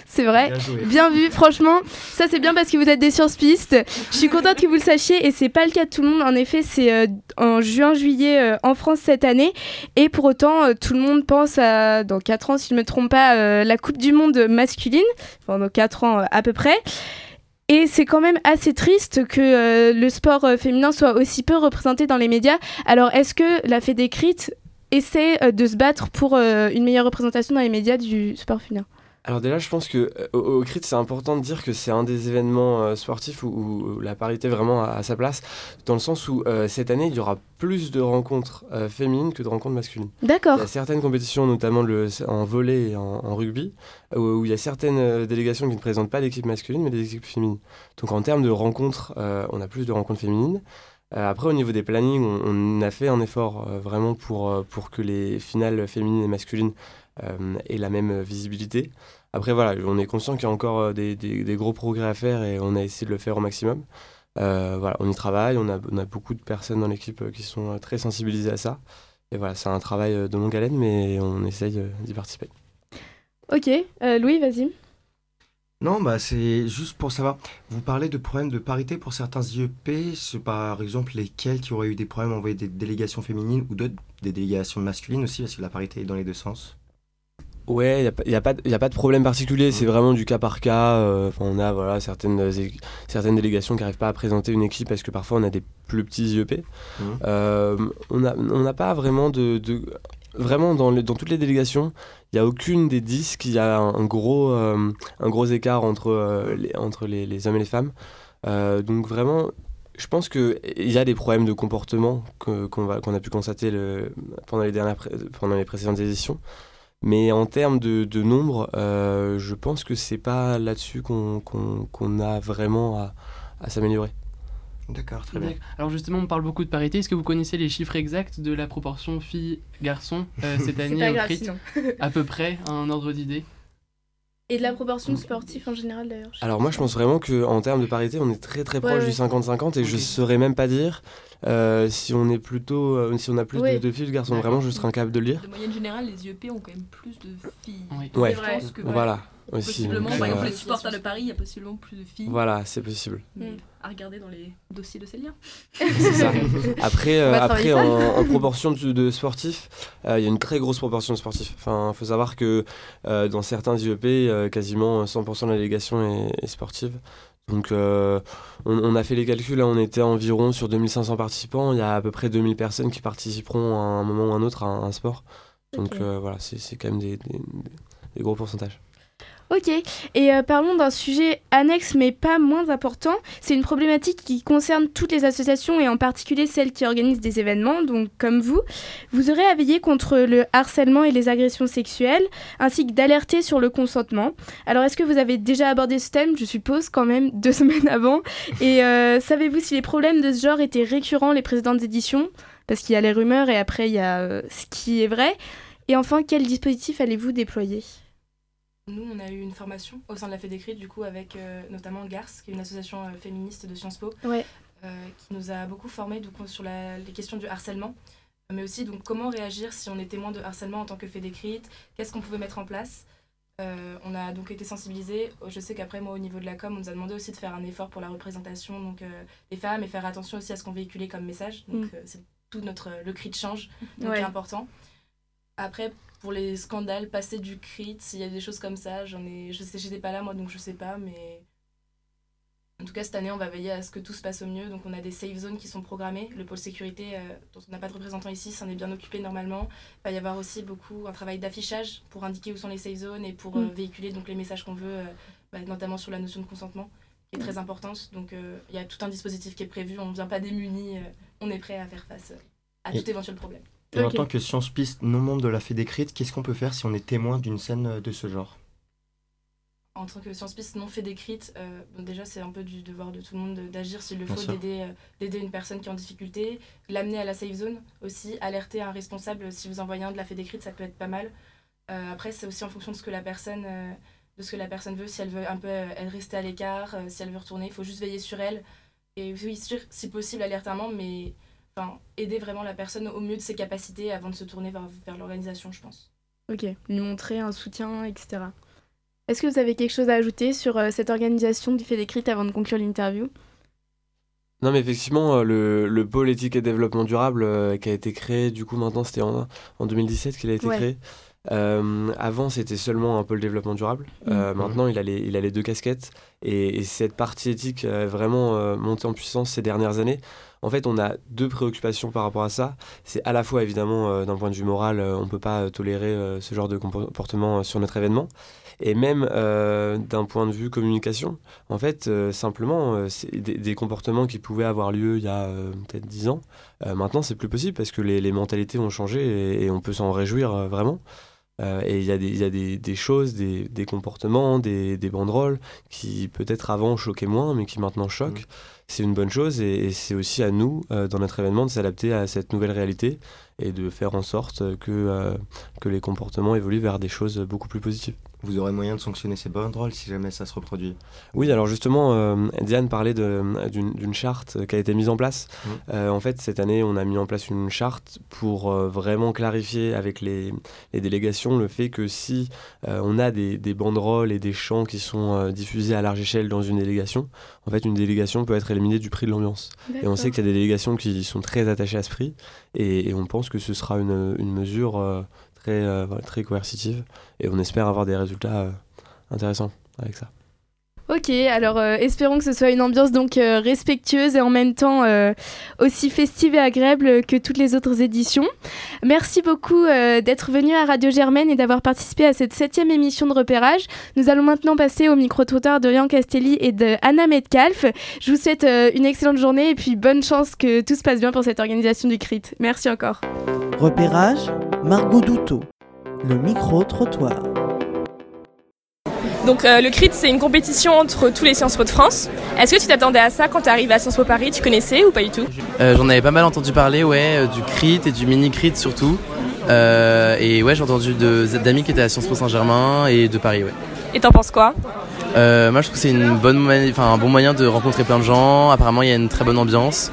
C'est vrai. Bien vu, franchement, ça c'est bien parce que vous êtes des sciences-pistes. Je suis contente que vous le sachiez et c'est pas le cas de tout le monde. En effet, c'est euh, en juin-juillet euh, en France cette année et pour autant, euh, tout le monde pense à, dans 4 ans, si je ne me trompe pas, la Coupe du Monde masculine, pendant 4 ans à peu près. Et c'est quand même assez triste que le sport féminin soit aussi peu représenté dans les médias. Alors, est-ce que la Fédécrite essaie de se battre pour une meilleure représentation dans les médias du sport féminin? Alors déjà, je pense que euh, au, crit, c'est important de dire que c'est un des événements euh, sportifs où, où la parité vraiment a, sa place, dans le sens où euh, cette année, il y aura plus de rencontres féminines que de rencontres masculines. Il D'accord. y a certaines compétitions, notamment le, en volley et en, en rugby, où, où il y a certaines délégations qui ne présentent pas d'équipe masculine, mais des équipes féminines. Donc en termes de rencontres, on a plus de rencontres féminines. Euh, après, au niveau des plannings, on, a fait un effort euh, vraiment pour, euh, pour que les finales féminines et masculines aient la même visibilité. Après, voilà, on est conscient qu'il y a encore des, des- gros progrès à faire et on a essayé de le faire au maximum. Voilà, on y travaille, on a, on a beaucoup de personnes dans l'équipe qui sont très sensibilisées à ça. Et voilà, c'est un travail de longue haleine, mais on essaye d'y participer. Ok, Louis, vas-y. Non, bah c'est juste pour savoir. Vous parlez de problèmes de parité pour certains IEP, c'est par exemple lesquels qui auraient eu des problèmes à envoyer des délégations féminines ou d'autres des délégations masculines aussi, parce que la parité est dans les deux sens? Ouais, il n'y a, pas- y a, pas y a pas de problème particulier, c'est vraiment du cas par cas. euh, on a voilà, certaines, certaines délégations qui n'arrivent pas à présenter une équipe parce que parfois on a des plus petits IEP. Mhm. Euh, on n'a on pas vraiment de. de- vraiment, dans, dans toutes les délégations, il n'y a aucune des 10 qui a un, gros, euh, un gros écart entre, euh, les, entre les, hommes et les femmes. Euh, donc, vraiment, je pense qu'il y a des problèmes de comportement qu'on a pu constater pendant, les dernières, pendant les précédentes éditions. Mais en termes de, de nombre, je pense que c'est pas là-dessus qu'on qu'on a vraiment à, à s'améliorer. D'accord, très bien. Alors justement, on parle beaucoup de parité. Est-ce que vous connaissez les chiffres exacts de la proportion filles-garçons euh, cette année au crit À peu près, un ordre d'idée Et de la proportion sportive en général d'ailleurs. Alors moi je pense vraiment qu'en termes de parité, on est très très proche Ouais, ouais. du 50-50 et je Ok. saurais même pas dire euh, si on est plutôt euh, si on a plus Ouais. de, de filles ou de garçons. Vraiment je serais incapable de le dire. De moyenne générale, les IEP ont quand même plus de filles. Oui. Ouais. Je pense que Voilà. Aussi. Possiblement, donc, par exemple, euh, les supporters de Paris, il y a possiblement plus de filles. Voilà, c'est possible. Mais Mm. à regarder dans les dossiers de Célia. C'est ça. Après, euh, après en, en proportion de, de sportifs, euh, il y a une très grosse proportion de sportifs. Enfin, faut savoir que euh, dans certains IEP, euh, quasiment 100% de la délégation est, est sportive. Donc, euh, on, on a fait les calculs. Là, on était environ sur 2500 participants. Il y a à peu près 2000 personnes qui participeront à un moment ou un autre à un, un sport. Donc, euh, voilà, c'est c'est quand même des, des- des gros pourcentages. Ok, et euh, parlons d'un sujet annexe mais pas moins important. C'est une problématique qui concerne toutes les associations et en particulier celles qui organisent des événements, donc comme vous. Vous aurez à veiller contre le harcèlement et les agressions sexuelles, ainsi que d'alerter sur le consentement. Alors est-ce que vous avez déjà abordé ce thème, je suppose, quand même deux semaines avant Et euh, savez-vous si les problèmes de ce genre étaient récurrents les précédentes éditions? Parce qu'il y a les rumeurs et après il y a euh, ce qui est vrai. Et enfin, quel dispositif allez-vous déployer? Nous, on a eu une formation au sein de la Fédécrite, du coup, avec euh, notamment GARS, qui est une association euh, féministe de Sciences Po, Ouais. euh, qui nous a beaucoup formés donc, sur la- les questions du harcèlement, mais aussi donc, comment réagir si on est témoin de harcèlement en tant que Fédécrite, qu'est-ce qu'on pouvait mettre en place. On a donc été sensibilisés. Je sais qu'après, moi, au niveau de la com, on nous a demandé aussi de faire un effort pour la représentation donc, des femmes et faire attention aussi à ce qu'on véhiculait comme message. Donc, Mm. c'est tout notre, le cri de change, donc Ouais. est important. Après, pour les scandales, passer du crit, s'il y a des choses comme ça, j'en ai, je sais, j'étais pas là moi, donc je sais pas, mais en tout cas cette année, on va veiller à ce que tout se passe au mieux. Donc on a des safe zones qui sont programmées. Le pôle sécurité, euh, dont on n'a pas de représentant ici, s'en est bien occupé normalement. Il va y avoir aussi beaucoup un travail d'affichage pour indiquer où sont les safe zones et pour euh, Mm. véhiculer donc les messages qu'on veut, euh, bah, notamment sur la notion de consentement, qui est très importante. Donc il y a tout un dispositif qui est prévu. On ne vient pas démuni, euh, on est prêt à faire face à Et- tout éventuel problème. Et en tant que science piste non membre de la Fédécrite, qu'est-ce qu'on peut faire si on est témoin d'une scène euh, de ce genre? En tant que science piste non fait d'écrite, euh, bon, déjà c'est un peu du devoir de tout le monde de- d'agir s'il le Bien faut, d'aider euh, d'aider une personne qui est en difficulté, l'amener à la safe zone aussi, alerter un responsable si vous envoyez un de la fait d'écrite, ça peut être pas mal. Euh, après c'est aussi en fonction de ce que la personne euh, de ce que la personne veut, si elle veut un peu euh, elle rester à l'écart, euh, si elle veut retourner, il faut juste veiller sur elle. Et oui sûr, si possible alerter un membre, mais enfin aider vraiment la personne au mieux de ses capacités avant de se tourner vers, vers l'organisation, je pense. Ok, lui montrer un soutien, etc. Est-ce que vous avez quelque chose à ajouter sur euh, cette organisation du fait d'écrite avant de conclure l'interview? Non, mais effectivement, euh, le, le pôle éthique et développement durable euh, qui a été créé, du coup, maintenant, c'était en, en 2017 qu'il a été Ouais. créé. Euh, avant, c'était seulement un pôle développement durable. Euh, Mhm. Maintenant, il a, les, il a les deux casquettes. Et, et cette partie éthique a vraiment euh, monté en puissance ces dernières années. En fait, on a deux préoccupations par rapport à ça. C'est à la fois, évidemment, euh, d'un point de vue moral, euh, on ne peut pas euh, tolérer ce genre de comportement sur notre événement. Et même d'un point de vue communication, en fait, simplement, c'est des, comportements qui pouvaient avoir lieu il y a peut-être 10 ans, maintenant, c'est plus possible parce que les, mentalités ont changé et, on peut s'en réjouir vraiment. Euh, et il y a des, il y a des, des choses, des, des comportements, des, banderoles qui peut-être avant choquaient moins, mais qui maintenant choquent. C'est une bonne chose et, et c'est aussi à nous, euh, dans notre événement, de s'adapter à cette nouvelle réalité et de faire en sorte que, euh, que les comportements évoluent vers des choses beaucoup plus positives. Vous aurez moyen de sanctionner ces banderoles si jamais ça se reproduit. Oui, alors justement, euh, Diane parlait d'une charte qui a été mise en place. Mhm. Euh, en fait, cette année, on a mis en place une charte pour euh, vraiment clarifier avec les, les délégations le fait que si euh, on a des, des banderoles et des chants qui sont euh, diffusés à large échelle dans une délégation, en fait, une délégation peut être éliminée du prix de l'ambiance. Et on sait qu'il y a des délégations qui sont très attachées à ce prix, et, et on pense que ce sera une, une mesure euh, très, euh, très coercitive, et on espère avoir des résultats euh, intéressants avec ça. Ok, alors euh, espérons que ce soit une ambiance donc respectueuse et en même temps aussi festive et agréable que toutes les autres éditions. Merci beaucoup d'être venu à Radio Germaine et d'avoir participé à cette septième émission de repérage. Nous allons maintenant passer au micro-trottoir de Castelli et de Anna Metcalf. Je vous souhaite une excellente journée et puis bonne chance que tout se passe bien pour cette organisation du CRIT. Merci encore. Repérage, Margot Douteau. Le micro-trottoir. Donc euh, le CRIT, c'est une compétition entre tous les Sciences Po de France. Est-ce que tu t'attendais à ça quand tu arrivé à Sciences Po Paris? Tu connaissais ou pas du tout? Euh, J'en avais pas mal entendu parler, ouais, euh, du crit et du mini crit surtout. Euh, et ouais, j'ai entendu de- d'amis qui étaient à Sciences Po Saint-Germain et de Paris, ouais. Et t'en penses quoi? Euh, moi, je trouve que c'est une bonne, enfin, un bon moyen de rencontrer plein de gens. Apparemment, il y a une très bonne ambiance.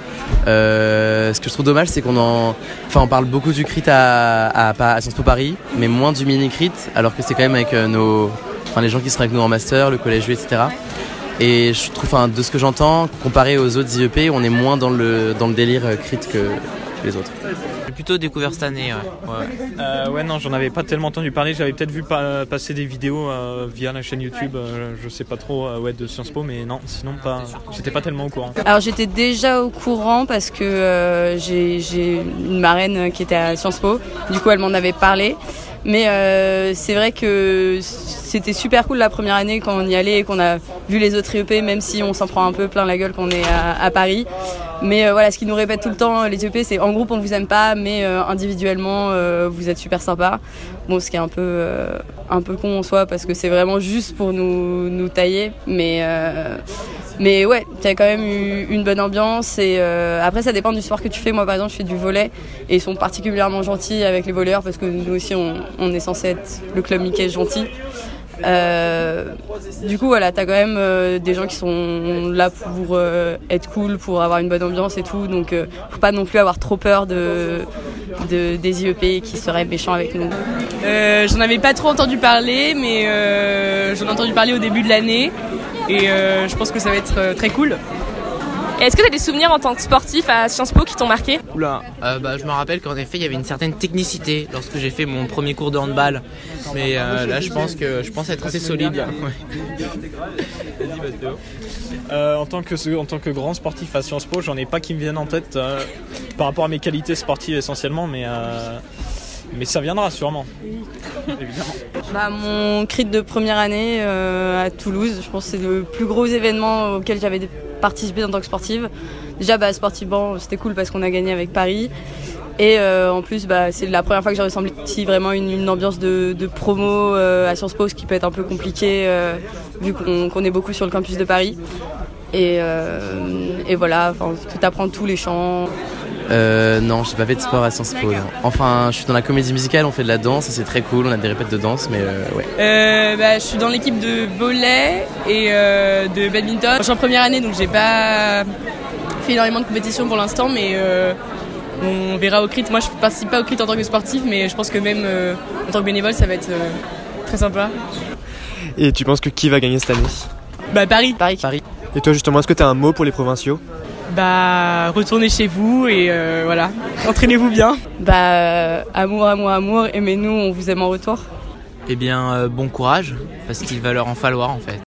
Euh, ce que je trouve dommage, c'est qu'on en, enfin, on parle beaucoup du crit à, à, à Sciences Po Paris, mais moins du mini crit, alors que c'est quand même avec euh, nos, enfin les gens qui seront avec nous en master, le collège etc. Et je trouve, enfin, de ce que j'entends, comparé aux autres IEP, on est moins dans le, dans le délire euh, crit que les autres. J'ai plutôt découvert cette année, ouais. Ouais, Euh, ouais, non, j'en avais pas tellement entendu parler. J'avais peut-être vu pa- passer des vidéos euh, via la chaîne YouTube, euh, je sais pas trop, euh, ouais, de Sciences Po, mais non, sinon pas. J'étais pas tellement au courant. Alors j'étais déjà au courant parce que euh, j'ai j'ai une marraine qui était à Sciences Po, du coup elle m'en avait parlé. Mais euh, c'est vrai que c'était super cool la première année quand on y allait et qu'on a vu les autres IEP, même si on s'en prend un peu plein la gueule quand on est à, Paris. Mais euh, voilà, ce qu'ils nous répètent tout le temps, les IEP, c'est en groupe on vous aime pas, mais euh, individuellement euh, vous êtes super sympa. Bon, ce qui est un peu, euh, un peu con en soi parce que c'est vraiment juste pour nous, nous tailler. Mais, mais ouais, a quand même eu une bonne ambiance. Et euh, après, ça dépend du sport que tu fais. Moi, par exemple, je fais du volet et ils sont particulièrement gentils avec les voleurs parce que nous aussi, on, est censé être le club Mickey gentil. Euh, du coup, voilà, t'as quand même euh, des gens qui sont là pour être cool, pour avoir une bonne ambiance et tout. Donc, faut pas non plus avoir trop peur de, de des IEP qui seraient méchants avec nous. J'en avais pas trop entendu parler, mais j'en ai entendu parler au début de l'année. Et euh, je pense que ça va être euh, très cool. Est-ce que tu as des souvenirs en tant que sportif à Sciences Po qui t'ont marqué? Oula. Euh, bah, je me rappelle qu'en effet, il y avait une certaine technicité lorsque j'ai fait mon premier cours de handball. Mais euh, là, je pense que je pense être assez solide. Ouais. Euh, en, tant que, en tant que grand sportif à Sciences Po, j'en ai pas qui me viennent en tête euh, par rapport à mes qualités sportives essentiellement, mais, euh, mais ça viendra sûrement. Évidemment. Bah, mon crit de première année euh, à Toulouse, je pense que c'est le plus gros événement auquel j'avais participé en tant que sportive. Déjà, bah, sportivement, c'était cool parce qu'on a gagné avec Paris. Et euh, en plus, bah, c'est la première fois que j'ai ressenti vraiment une, ambiance de, promo euh, à Sciences Po, ce qui peut être un peu compliqué vu qu'on est beaucoup sur le campus de Paris. Et, voilà, enfin, tu apprends tous les chants. Euh, non, j'ai pas fait de sport à Sciences Po. non. Enfin, je suis dans la comédie musicale, on fait de la danse, et c'est très cool, on a des répètes de danse, mais euh, ouais. Euh, bah, je suis dans l'équipe de volley et euh, de badminton. Je suis en première année donc j'ai pas fait énormément de compétition pour l'instant, mais euh, on verra au crit. Moi je participe pas au crit en tant que sportif, mais je pense que même euh, en tant que bénévole ça va être euh, très sympa. Et tu penses que qui va gagner cette année? Bah Paris. Paris. Paris. Et toi justement, est-ce que tu as un mot pour les provinciaux? Bah retournez chez vous et euh, voilà, entraînez-vous bien. Bah, euh, amour, amour, amour, aimez-nous, on vous aime en retour. Eh bien, euh, bon courage, parce qu'il va leur en falloir en fait.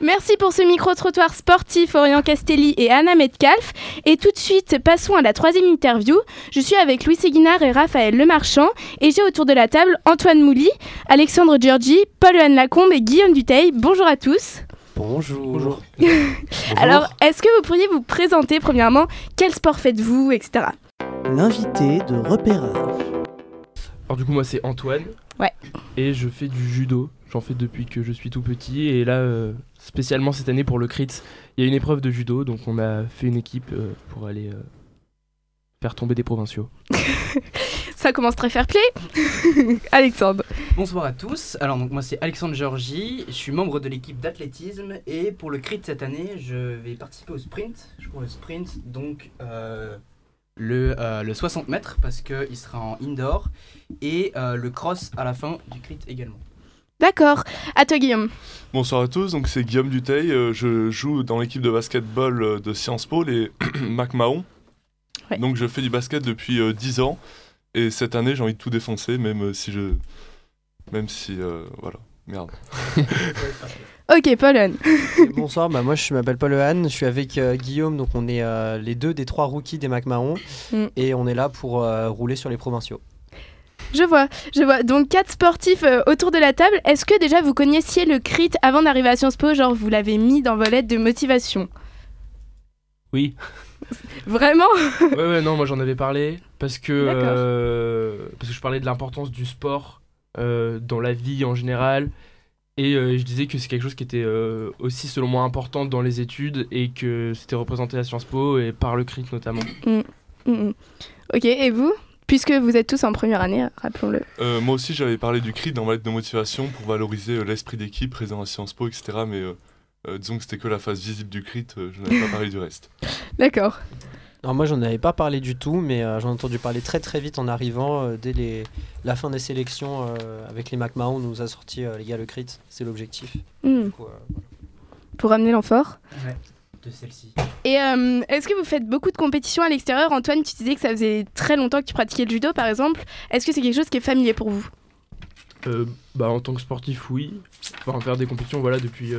Merci pour ce micro-trottoir sportif Orient Castelli et Anna Metcalf. Et tout de suite, passons à la troisième interview. Je suis avec Louis Séguinard et Raphaël Lemarchand et j'ai autour de la table Antoine Mouly, Alexandre Giorgi, Paul-Anne Lacombe et Guillaume Duteil. Bonjour à tous. Bonjour. Bonjour. Alors, est-ce que vous pourriez vous présenter premièrement Quel sport faites-vous, etc. L'invité de repérage. Alors du coup moi c'est Antoine. Ouais. Et je fais du judo. J'en fais depuis que je suis tout petit et là euh, spécialement cette année pour le crit, il y a une épreuve de judo donc on a fait une équipe euh, pour aller euh, faire tomber des provinciaux. Ça commence très fair play. Alexandre. Bonsoir à tous. Alors donc moi c'est Alexandre Georgie, je suis membre de l'équipe d'athlétisme et pour le crit cette année, je vais participer au sprint. Je cours le sprint donc euh, le, euh, le 60 mètres parce qu'il sera en indoor et euh, le cross à la fin du crit également. D'accord. À toi, Guillaume. Bonsoir à tous, donc c'est Guillaume Duteil, euh, je joue dans l'équipe de basketball de Sciences Po, les Mac Mahon. Donc je fais du basket depuis euh, 10 ans et cette année j'ai envie de tout défoncer même euh, si je... Même si... euh, voilà, merde. Ok, Paul-Anne. Bonsoir, bah moi je m'appelle Paul Anne, je suis avec euh, Guillaume, donc on est euh, les deux des trois rookies des Mac Marron Mm. et on est là pour euh, rouler sur les provinciaux. Je vois, je vois. Donc quatre sportifs euh, autour de la table. Est-ce que déjà vous connaissiez le crit avant d'arriver à Sciences Po? Genre vous l'avez mis dans vos lettres de motivation? Oui. Vraiment? Ouais ouais non moi j'en avais parlé parce que euh, parce que je parlais de l'importance du sport dans la vie en général et euh, je disais que c'est quelque chose qui était euh, aussi selon moi important dans les études et que c'était représenté à Sciences Po et par le CRIT notamment. Mm, mm, mm. Ok, et vous? Puisque vous êtes tous en première année, rappelons-le. Euh, moi aussi j'avais parlé du CRIT dans ma lettre de motivation pour valoriser euh, l'esprit d'équipe présent à Sciences Po, etc. Mais euh, euh, disons que c'était que la phase visible du CRIT, euh, je n'avais pas parlé du reste. D'accord. Alors moi j'en avais pas parlé du tout, mais euh, j'en ai entendu parler très très vite en arrivant. euh, dès les, la fin des sélections euh, avec les McMahon, on nous a sorti euh, les gars le crit, c'est l'objectif. Hmm. Pour ramener l'amphore. Ouais, de celle-ci. Et euh, est-ce que vous faites beaucoup de compétitions à l'extérieur? Antoine, tu disais que ça faisait très longtemps que tu pratiquais le judo, par exemple. Est-ce que c'est quelque chose qui est familier pour vous? Euh, bah, en tant que sportif, oui. Enfin, faire des compétitions, voilà, depuis.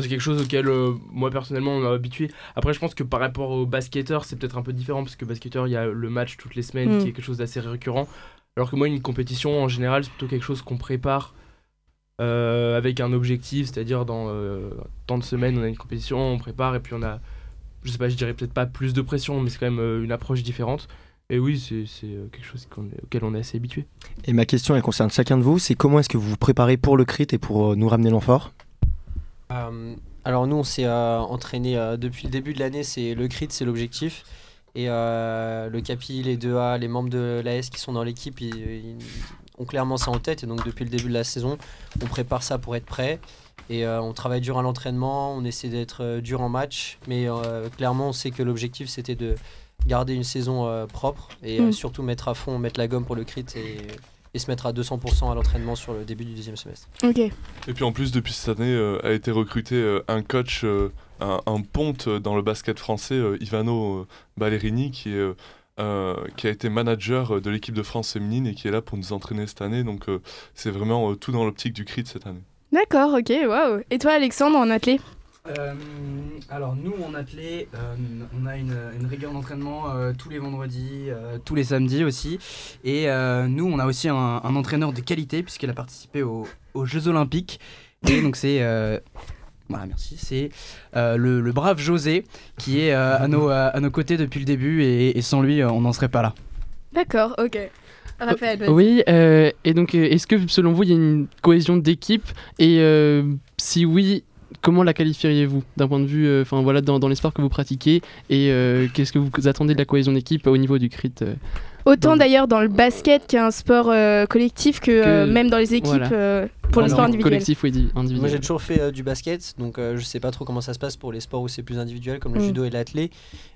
C'est quelque chose auquel euh, moi personnellement on m'a habitué. Après, je pense que par rapport aux basketteurs, c'est peut-être un peu différent parce que basketteur, il y a le match toutes les semaines Mm. qui est quelque chose d'assez récurrent. Alors que moi, une compétition en général, c'est plutôt quelque chose qu'on prépare euh, avec un objectif, c'est-à-dire dans euh, tant de semaines, on a une compétition, on prépare et puis on a, je sais pas, je dirais peut-être pas plus de pression, mais c'est quand même euh, une approche différente. Et oui, c'est quelque chose auquel on est assez habitué. Et ma question, elle concerne chacun de vous. C'est comment est-ce que vous vous préparez pour le crit et pour euh, nous ramener l'amphore Euh, alors nous, on s'est euh, entraîné euh, depuis le début de l'année. C'est le crit, c'est l'objectif. Et euh, le Capi, les 2A, les membres de l'AS qui sont dans l'équipe, ils, ils ont clairement ça en tête. Et donc depuis le début de la saison, on prépare ça pour être prêt. Et euh, on travaille dur à l'entraînement, on essaie d'être euh, dur en match. Mais euh, clairement, on sait que l'objectif, c'était de garder une saison euh, propre et euh, Mm. surtout mettre à fond, mettre la gomme pour le crit et, et se mettre à 200% à l'entraînement sur le début du deuxième semestre. Ok. Et puis en plus, depuis cette année, euh, a été recruté euh, un coach, euh, un, un ponte dans le basket français, euh, Ivano euh, Ballerini, qui, est, qui a été manager de l'équipe de France féminine et qui est là pour nous entraîner cette année. Donc euh, c'est vraiment euh, tout dans l'optique du crit cette année. D'accord, ok, waouh. Et toi, Alexandre, en athlée Euh, alors nous en athlée, euh, on a une, une rigueur d'entraînement euh, tous les vendredis, euh, tous les samedis aussi. Et euh, nous on a aussi un, un entraîneur de qualité puisqu'il a participé aux, aux Jeux Olympiques. Et donc c'est... euh, voilà, merci. C'est euh, le, le brave José qui est euh, à, nos, à nos côtés depuis le début et, et sans lui on n'en serait pas là. D'accord, ok. Raphaël. Oui, euh, et donc est-ce que selon vous il y a une cohésion d'équipe? Et euh, si oui, comment la qualifieriez-vous d'un point de vue, euh, enfin voilà, dans, dans les sports que vous pratiquez et euh, qu'est-ce que vous attendez de la cohésion d'équipe au niveau du crit euh Autant d'ailleurs dans le basket qui est un sport euh, collectif que, euh, Que- même dans les équipes voilà. euh, pour les sports individuels. collectif ou indi- individuel Moi j'ai toujours fait euh, du basket, donc euh, je sais pas trop comment ça se passe pour les sports où c'est plus individuel comme le Mm. judo et l'athlé.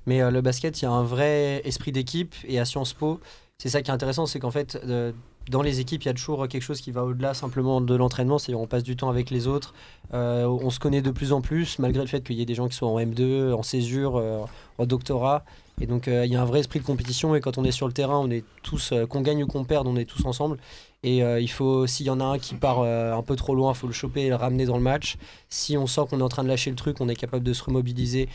Mais euh, le basket, il y a un vrai esprit d'équipe et à Sciences Po, c'est ça qui est intéressant, c'est qu'en fait euh, dans les équipes, il y a toujours quelque chose qui va au-delà simplement de l'entraînement, c'est-à-dire on passe du temps avec les autres, euh, on se connaît de plus en plus malgré le fait qu'il y ait des gens qui sont en M2, en césure, euh, en doctorat. Et donc il y a un vrai esprit de compétition et quand on est sur le terrain, on est tous, qu'on gagne ou qu'on perde, on est tous ensemble. Et il faut, s'il y en a un qui part un peu trop loin, il faut le choper et le ramener dans le match. Si on sent qu'on est en train de lâcher le truc, on est capable de se remobiliser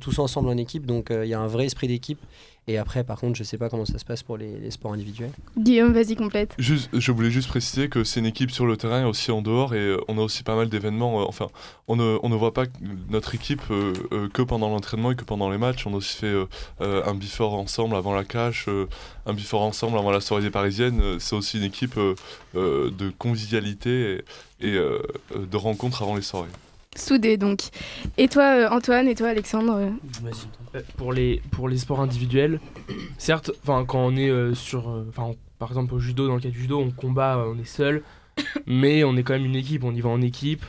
tous ensemble en équipe. Donc il y a un vrai esprit d'équipe. Et après, par contre, je sais pas comment ça se passe pour les, les sports individuels. Guillaume, vas-y, complète. Juste, je voulais juste préciser que c'est une équipe sur le terrain et aussi en dehors et euh, on a aussi pas mal d'événements. euh, enfin, on ne, on ne voit pas notre équipe euh, euh, que pendant l'entraînement et que pendant les matchs. On a aussi fait euh, euh, un before ensemble avant la cache, euh, un before ensemble avant la soirée des Parisiennes. Euh, C'est aussi une équipe euh, euh, de convivialité et, et, de rencontres avant les soirées. Soudé donc. Et toi, euh, Antoine, et toi, Alexandre euh, Euh, pour les pour les sports individuels certes quand on est sur par exemple au judo dans le cas du judo on combat on est seul mais on est quand même une équipe on y va en équipe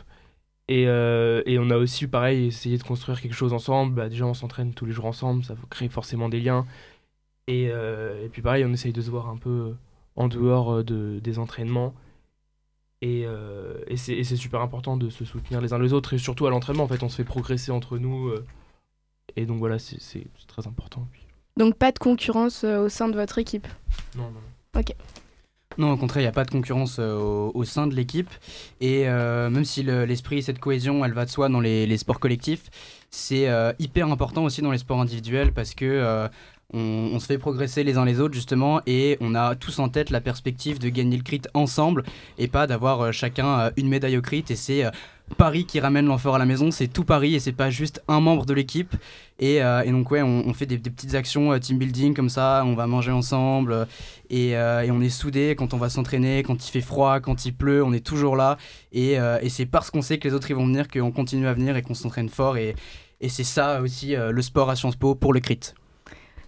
et, et on a aussi pareil essayé de construire quelque chose ensemble. Bah, déjà on s'entraîne tous les jours ensemble ça crée forcément des liens et, et puis pareil on essaye de se voir un peu en dehors de, des entraînements et, euh, et c'est super important de se soutenir les uns les autres et surtout à l'entraînement en fait on se fait progresser entre nous euh, et donc voilà, c'est très important. Donc pas de concurrence euh, au sein de votre équipe Non, non. Ok. Non, au contraire, il n'y a pas de concurrence euh, au, au sein de l'équipe. Et euh, même si le- l'esprit, cette cohésion, elle va de soi dans les, les sports collectifs, c'est euh, hyper important aussi dans les sports individuels parce que euh, on, se fait progresser les uns les autres justement et on a tous en tête la perspective de gagner le crit ensemble et pas d'avoir euh, chacun euh, une médaille au crit. Et c'est euh, Paris qui ramène l'enfort à la maison, c'est tout Paris et c'est pas juste un membre de l'équipe. Et, donc ouais, on, fait des, petites actions team building comme ça, on va manger ensemble et, on est soudés quand on va s'entraîner, quand il fait froid, quand il pleut, on est toujours là. Et, c'est parce qu'on sait que les autres ils vont venir qu'on continue à venir et qu'on s'entraîne fort. Et, c'est ça aussi le sport à Sciences Po pour le crit.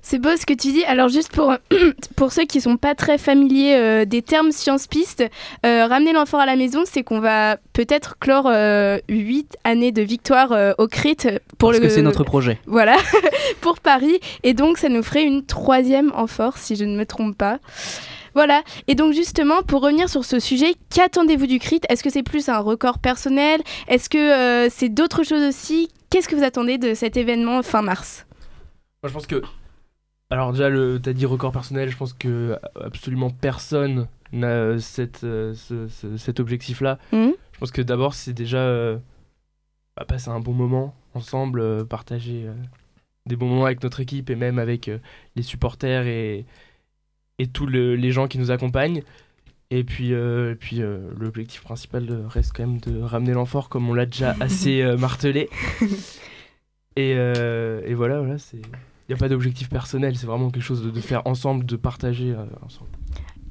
C'est beau ce que tu dis. Alors juste pour, pour ceux qui sont pas très familiers euh, des termes science-piste, euh, ramener l'enfant à la maison, c'est qu'on va peut-être clore euh, 8 années de victoire euh, au CRIT pour Parce le... que c'est notre projet. Voilà, pour Paris. Et donc ça nous ferait une troisième en force, si je ne me trompe pas. Voilà, et donc justement, pour revenir sur ce sujet, qu'attendez-vous du CRIT? Est-ce que c'est plus un record personnel? Est-ce que euh, c'est d'autres choses aussi? Qu'est-ce que vous attendez de cet événement fin mars? Moi, je pense que. Alors, déjà, le... tu as dit record personnel, je pense que absolument personne n'a euh, cette, euh, ce- ce- cet objectif-là. Mhm. Je pense que d'abord, c'est déjà euh, bah, passer un bon moment ensemble, euh, partager euh, des bons moments avec notre équipe et même avec euh, les supporters et, et tous le- les gens qui nous accompagnent. Et puis, euh, et puis euh, l'objectif principal euh, reste quand même de ramener l'enfort, comme on l'a déjà assez euh, martelé. Et, euh, et voilà, voilà c'est. Il n'y a pas d'objectif personnel, c'est vraiment quelque chose de, faire ensemble, de partager euh, ensemble.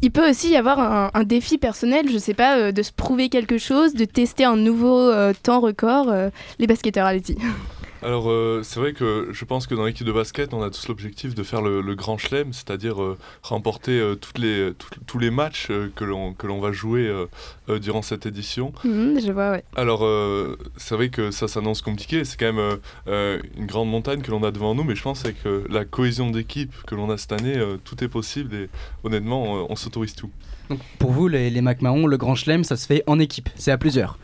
Il peut aussi y avoir un, défi personnel, je sais pas, euh, de se prouver quelque chose, de tester un nouveau euh, temps record. les basketteurs, allez-y. Alors, euh, c'est vrai que je pense que dans l'équipe de basket, on a tous l'objectif de faire le, le grand chelem, c'est-à-dire euh, remporter euh, toutes les, tout- tous les matchs euh, que l'on que l'on va jouer euh, euh, durant cette édition. Mhm, je vois, ouais. Alors, euh, c'est vrai que ça s'annonce compliqué. C'est quand même euh, euh, une grande montagne que l'on a devant nous, mais je pense avec euh, la cohésion d'équipe que l'on a cette année, euh, tout est possible et honnêtement, on s'autorise tout. Donc pour vous, les, les McMahon, le grand chelem, ça se fait en équipe, c'est à plusieurs.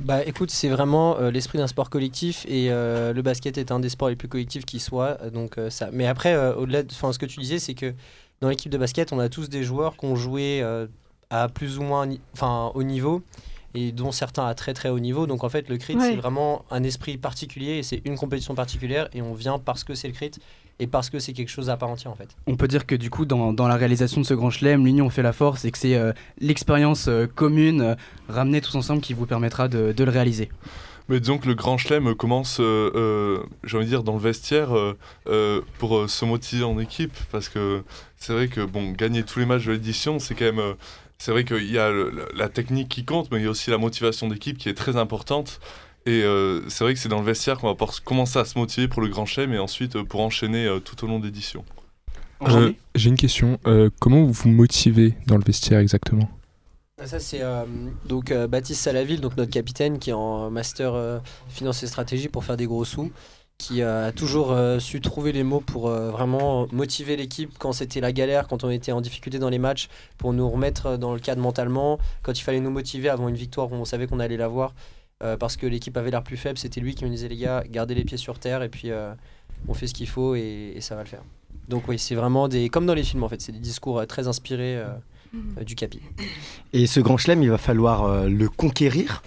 Bah écoute, c'est vraiment euh, l'esprit d'un sport collectif et euh, le basket est un des sports les plus collectifs qui soit. euh, Donc euh, ça. Mais après, au-delà, de, ce que tu disais, c'est que dans l'équipe de basket, on a tous des joueurs qui ont joué à plus ou moins, enfin, haut niveau et dont certains à très très haut niveau. Donc en fait, le crit, Ouais. c'est vraiment un esprit particulier et c'est une compétition particulière et on vient parce que c'est le crit et parce que c'est quelque chose à part entière en fait. On peut dire que du coup, dans, dans la réalisation de ce grand chelem, l'union fait la force et que c'est euh, l'expérience euh, commune euh, ramenée tous ensemble qui vous permettra de, de le réaliser. Mais disons que le grand chelem commence, euh, euh, j'ai envie de dire, dans le vestiaire euh, euh, pour euh, se motiver en équipe. Parce que c'est vrai que bon, gagner tous les matchs de l'édition, c'est quand même. euh, c'est vrai qu'il y a le- la, la technique qui compte, mais il y a aussi la motivation d'équipe qui est très importante. Et euh, c'est vrai que c'est dans le vestiaire qu'on va pouvoir commencer à se motiver pour le grand chelem et ensuite euh, pour enchaîner euh, tout au long de l'édition. Euh, J'ai une question. Euh, comment vous vous motivez dans le vestiaire exactement? Ah, Ça, c'est euh, donc euh, Baptiste Salaville, donc notre capitaine, qui est en master euh, finance et stratégie pour faire des gros sous, qui euh, a toujours euh, su trouver les mots pour euh, vraiment motiver l'équipe quand c'était la galère, quand on était en difficulté dans les matchs, pour nous remettre dans le cadre mentalement. Quand il fallait nous motiver avant une victoire où on savait qu'on allait l'avoir, euh, parce que l'équipe avait l'air plus faible, c'était lui qui me disait les gars, gardez les pieds sur terre et puis euh, on fait ce qu'il faut et, et ça va le faire. Donc oui, c'est vraiment des comme dans les films en fait, c'est des discours euh, très inspirés euh, euh, du capi. Et ce grand chelem, il va falloir euh, le conquérir,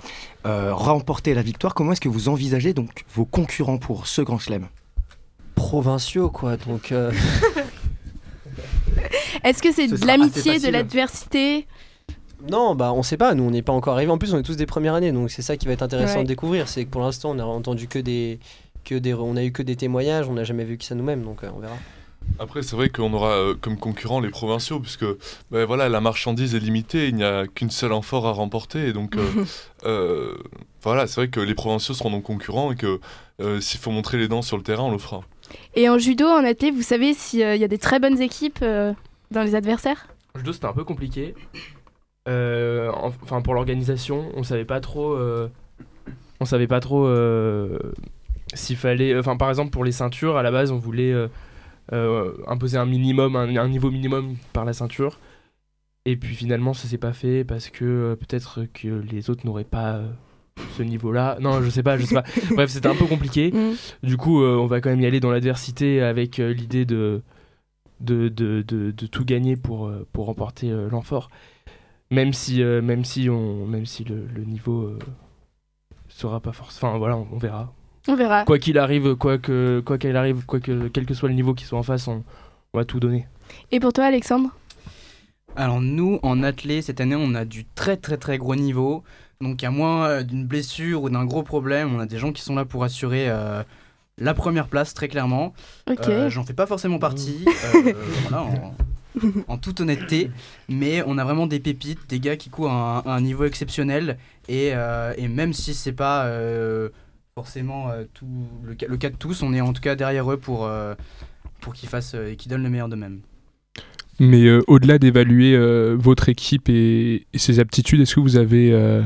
euh, remporter la victoire. Comment est-ce que vous envisagez donc vos concurrents pour ce grand chelem? Provinciaux quoi donc euh, Est-ce que c'est Ce de l'amitié, de l'adversité? Non bah on sait pas. Nous on n'est pas encore arrivé en plus on est tous des premières années. Donc c'est ça qui va être intéressant Ouais. de découvrir. C'est que pour l'instant on a entendu que des que des on a eu que des témoignages. On n'a jamais vu que ça nous-mêmes. Donc euh, on verra. Après, c'est vrai qu'on aura euh, comme concurrents les provinciaux, puisque ben, voilà, la marchandise est limitée, il n'y a qu'une seule amphore à remporter. Et donc, euh, euh, voilà, c'est vrai que les provinciaux seront nos concurrents et que euh, s'il faut montrer les dents sur le terrain, on le fera. Et en judo, en athlé, vous savez s'il y a des très bonnes équipes euh, dans les adversaires? En judo, c'était un peu compliqué. Euh, en- Enfin, pour l'organisation, on savait pas trop. euh, on savait pas trop euh, s'il fallait. Enfin, par exemple, pour les ceintures, à la base, on voulait imposer un minimum, un, un niveau minimum par la ceinture. Et puis finalement, ça s'est pas fait parce que peut-être que les autres n'auraient pas ce niveau-là. Non, je sais pas, je sais pas. Bref, c'était un peu compliqué. Du coup, euh, on va quand même y aller dans l'adversité avec euh, l'idée de de, de, de, de tout gagner pour, pour remporter euh, l'amphore. Même si, euh, même si, on, même si le, le niveau euh, sera pas forcément. Enfin voilà, on, on verra. On verra. Quoi qu'il arrive, quoi que quoi qu'il arrive, quoi que quel que soit le niveau qui soit en face, on, on va tout donner. Et pour toi, Alexandre? Alors nous, en athlée, cette année, on a du très très très gros niveau. Donc à moins euh, d'une blessure ou d'un gros problème, on a des gens qui sont là pour assurer euh, la première place, très clairement. Ok. Euh, J'en fais pas forcément partie, euh, voilà, en toute honnêteté. Mais on a vraiment des pépites, des gars qui courent à un, à un niveau exceptionnel. Et, euh, et même si c'est pas euh, forcément euh, tout, le, ca- le cas de tous, on est en tout cas derrière eux pour, euh, pour qu'ils fassent, euh, qu'ils donnent le meilleur d'eux-mêmes. Mais euh, au-delà d'évaluer euh, votre équipe et, et ses aptitudes, est-ce que vous avez euh,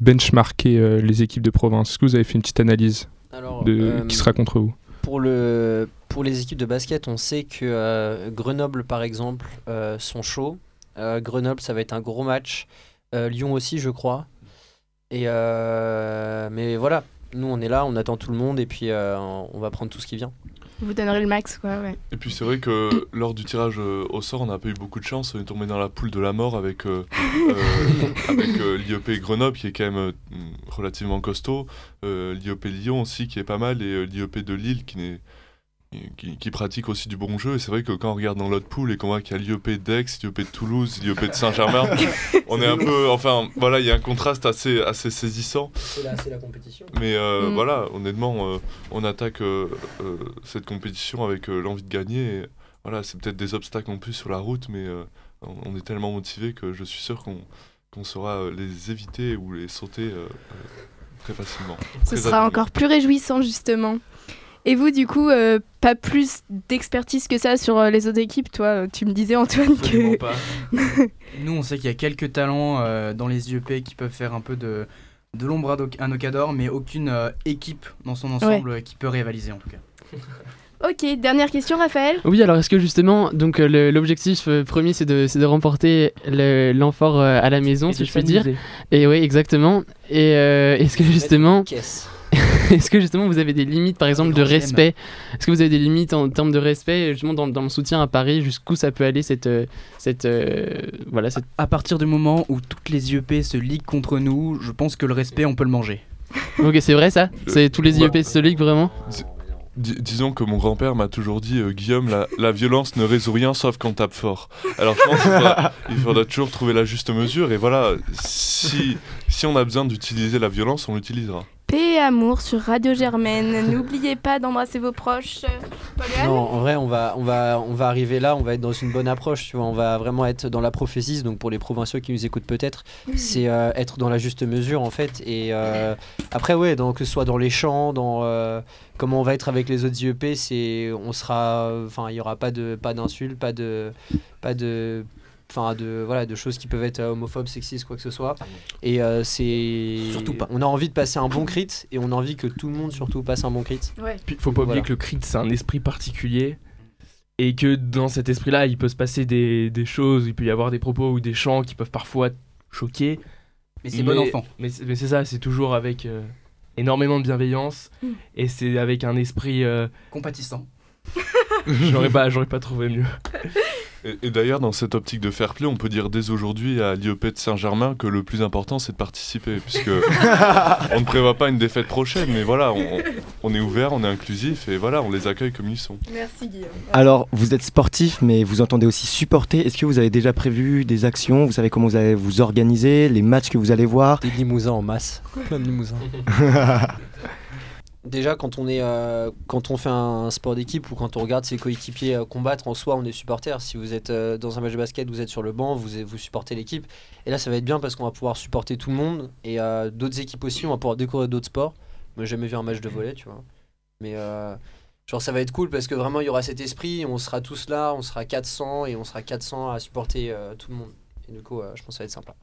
benchmarké euh, les équipes de province? Est-ce que vous avez fait une petite analyse Alors, de euh, qui sera contre vous? Pour, le, pour les équipes de basket, on sait que euh, Grenoble, par exemple, euh, sont chauds. Euh, Grenoble, ça va être un gros match. Lyon aussi, je crois. Et mais voilà, nous, on est là, on attend tout le monde et puis on va prendre tout ce qui vient. Vous donnerez le max, quoi, ouais. Et puis c'est vrai que lors du tirage euh, au sort, on n'a pas eu beaucoup de chance. On est tombé dans la poule de la mort avec, euh, euh, avec euh, l'IEP Grenoble qui est quand même relativement costaud, l'IEP Lyon aussi qui est pas mal et l'IEP de Lille qui, n'est- qui, qui pratique aussi du bon jeu. Et c'est vrai que quand on regarde dans l'autre poule et qu'on voit qu'il y a l'IEP d'Aix, l'IEP de Toulouse, l'IEP de Saint-Germain, on est un peu. Enfin voilà, il y a un contraste assez, assez saisissant. C'est la, c'est la compétition. Mais euh, Mm. voilà, honnêtement, euh, on attaque euh, euh, cette compétition avec euh, l'envie de gagner. Et, voilà, c'est peut-être des obstacles en plus sur la route, mais euh, on on est tellement motivé que je suis sûr qu'on qu'on saura les éviter ou les sauter euh, très facilement. Ce Très sera encore plus réjouissant, justement. Et vous, du coup, euh, pas plus d'expertise que ça sur euh, les autres équipes, toi, euh, tu me disais, Antoine, que... Nous, on sait qu'il y a quelques talents euh, dans les IEP qui peuvent faire un peu de, de l'ombre à Nocador, mais aucune euh, équipe dans son ensemble qui peut rivaliser en tout cas. Ok, dernière question, Raphaël. Oui, alors est-ce que justement, donc l'objectif euh, premier c'est de, c'est de remporter le- l'amphore euh, à la maison, Et si je puis dire. Et oui, exactement. Et euh, est-ce que justement, est-ce que justement vous avez des limites, par exemple, de respect? Est-ce que vous avez des limites en termes de respect, justement dans, dans le soutien à Paris, jusqu'où ça peut aller cette, euh, cette, euh, voilà, cette... À partir du moment où toutes les IEP se liguent contre nous, je pense que le respect, on peut le manger. Ok, c'est vrai ça? C'est tous les IEP se liguent vraiment? Dis- disons que mon grand-père m'a toujours dit euh, Guillaume, la, la violence ne résout rien sauf quand on tape fort. Alors je pense qu'il faudra, il faudra toujours trouver la juste mesure et voilà, si, si on a besoin d'utiliser la violence, on l'utilisera. Paix et amour sur Radio Germaine. N'oubliez pas d'embrasser vos proches. Non, en vrai, on va, on, va, on va arriver là, on va être dans une bonne approche, tu vois, on va vraiment être dans la prophétie, donc pour les provinciaux qui nous écoutent peut-être, c'est euh, être dans la juste mesure en fait. Et euh, après, ouais, donc, que ce soit dans les champs, dans euh, comment on va être avec les autres IEP, c'est, on sera, enfin, il y aura pas de, pas d'insultes, pas de, pas de, enfin, de, voilà, de choses qui peuvent être euh, homophobes, sexistes, quoi que ce soit. Et euh, c'est, Surtout pas. On a envie de passer un bon crit et on a envie que tout le monde surtout passe un bon crit. Puis faut pas oublier Voilà. que le crit c'est un esprit particulier et que dans cet esprit-là, il peut se passer des, des choses, il peut y avoir des propos ou des chants qui peuvent parfois choquer. Mais c'est bon enfant. Mais, c'est- mais c'est ça, c'est toujours avec euh, énormément de bienveillance Mm. et c'est avec un esprit. euh, Compatissant. j'aurais pas, j'aurais pas trouvé mieux. Et, et d'ailleurs, dans cette optique de fair play, on peut dire dès aujourd'hui à l'IEP de Saint-Germain que le plus important c'est de participer, puisque on ne prévoit pas une défaite prochaine, mais voilà, on, on est ouvert, on est inclusif et voilà, on les accueille comme ils sont. Merci Guillaume. Alors, vous êtes sportif, mais vous entendez aussi supporter. Est-ce que vous avez déjà prévu des actions? Vous savez comment vous allez vous organiser, les matchs que vous allez voir? Des limousins en masse. Plein de limousins. Déjà, quand on, est, euh, quand on fait un sport d'équipe ou quand on regarde ses coéquipiers euh, combattre, en soi, on est supporter. Si vous êtes euh, dans un match de basket, vous êtes sur le banc, vous, vous supportez l'équipe. Et là, ça va être bien parce qu'on va pouvoir supporter tout le monde. Et d'autres équipes aussi, on va pouvoir découvrir d'autres sports. Moi, j'ai jamais vu un match de volley, tu vois. Mais genre, ça va être cool parce que vraiment, il y aura cet esprit. On sera tous là, on sera 400 et on sera 400 à supporter tout le monde. Et du coup, je pense que ça va être sympa.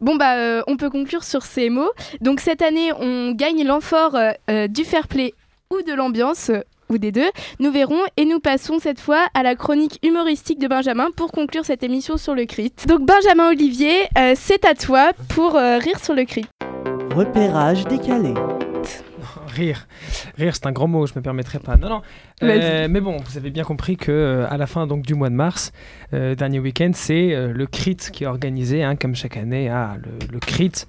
Bon bah euh, on peut conclure sur ces mots. Donc cette année on gagne l'amphore euh, euh, du fair play ou de l'ambiance ou des deux. Nous verrons et nous passons cette fois à la chronique humoristique de Benjamin pour conclure cette émission sur le crit. Donc Benjamin Olivier, c'est à toi pour rire sur le crit. Repérage décalé. Rire. Rire, c'est un grand mot, je me permettrai pas. Non, non. Euh, mais bon, vous avez bien compris que euh, à la fin donc, du mois de mars, euh, dernier week-end, c'est le CRIT qui est organisé, hein, comme chaque année, ah, le, le CRIT.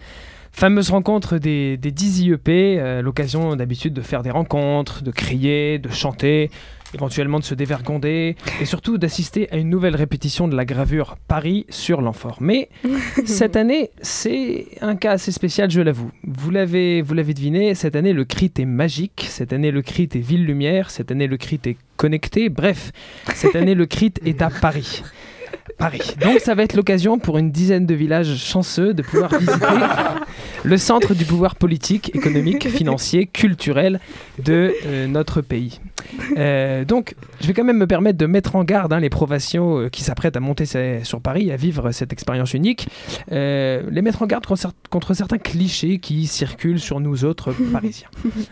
Fameuse rencontre des, des 10 IEP, l'occasion d'habitude de faire des rencontres, de crier, de chanter, éventuellement de se dévergonder, et surtout d'assister à une nouvelle répétition de la gravure Paris sur l'amphore. Mais cette année, c'est un cas assez spécial, je l'avoue. Vous l'avez, vous l'avez deviné, cette année, le crit est magique. Cette année, le crit est ville lumière. Cette année, le crit est connecté. Bref, cette année, le crit est à Paris. Paris. Donc, ça va être l'occasion pour une dizaine de villages chanceux de pouvoir visiter le centre du pouvoir politique, économique, financier, culturel de euh, notre pays. Euh, donc, je vais quand même me permettre de mettre en garde hein, les provinciaux euh, qui s'apprêtent à monter sa- sur Paris, à vivre cette expérience unique, euh, les mettre en garde contre, cer- contre certains clichés qui circulent sur nous autres Parisiens.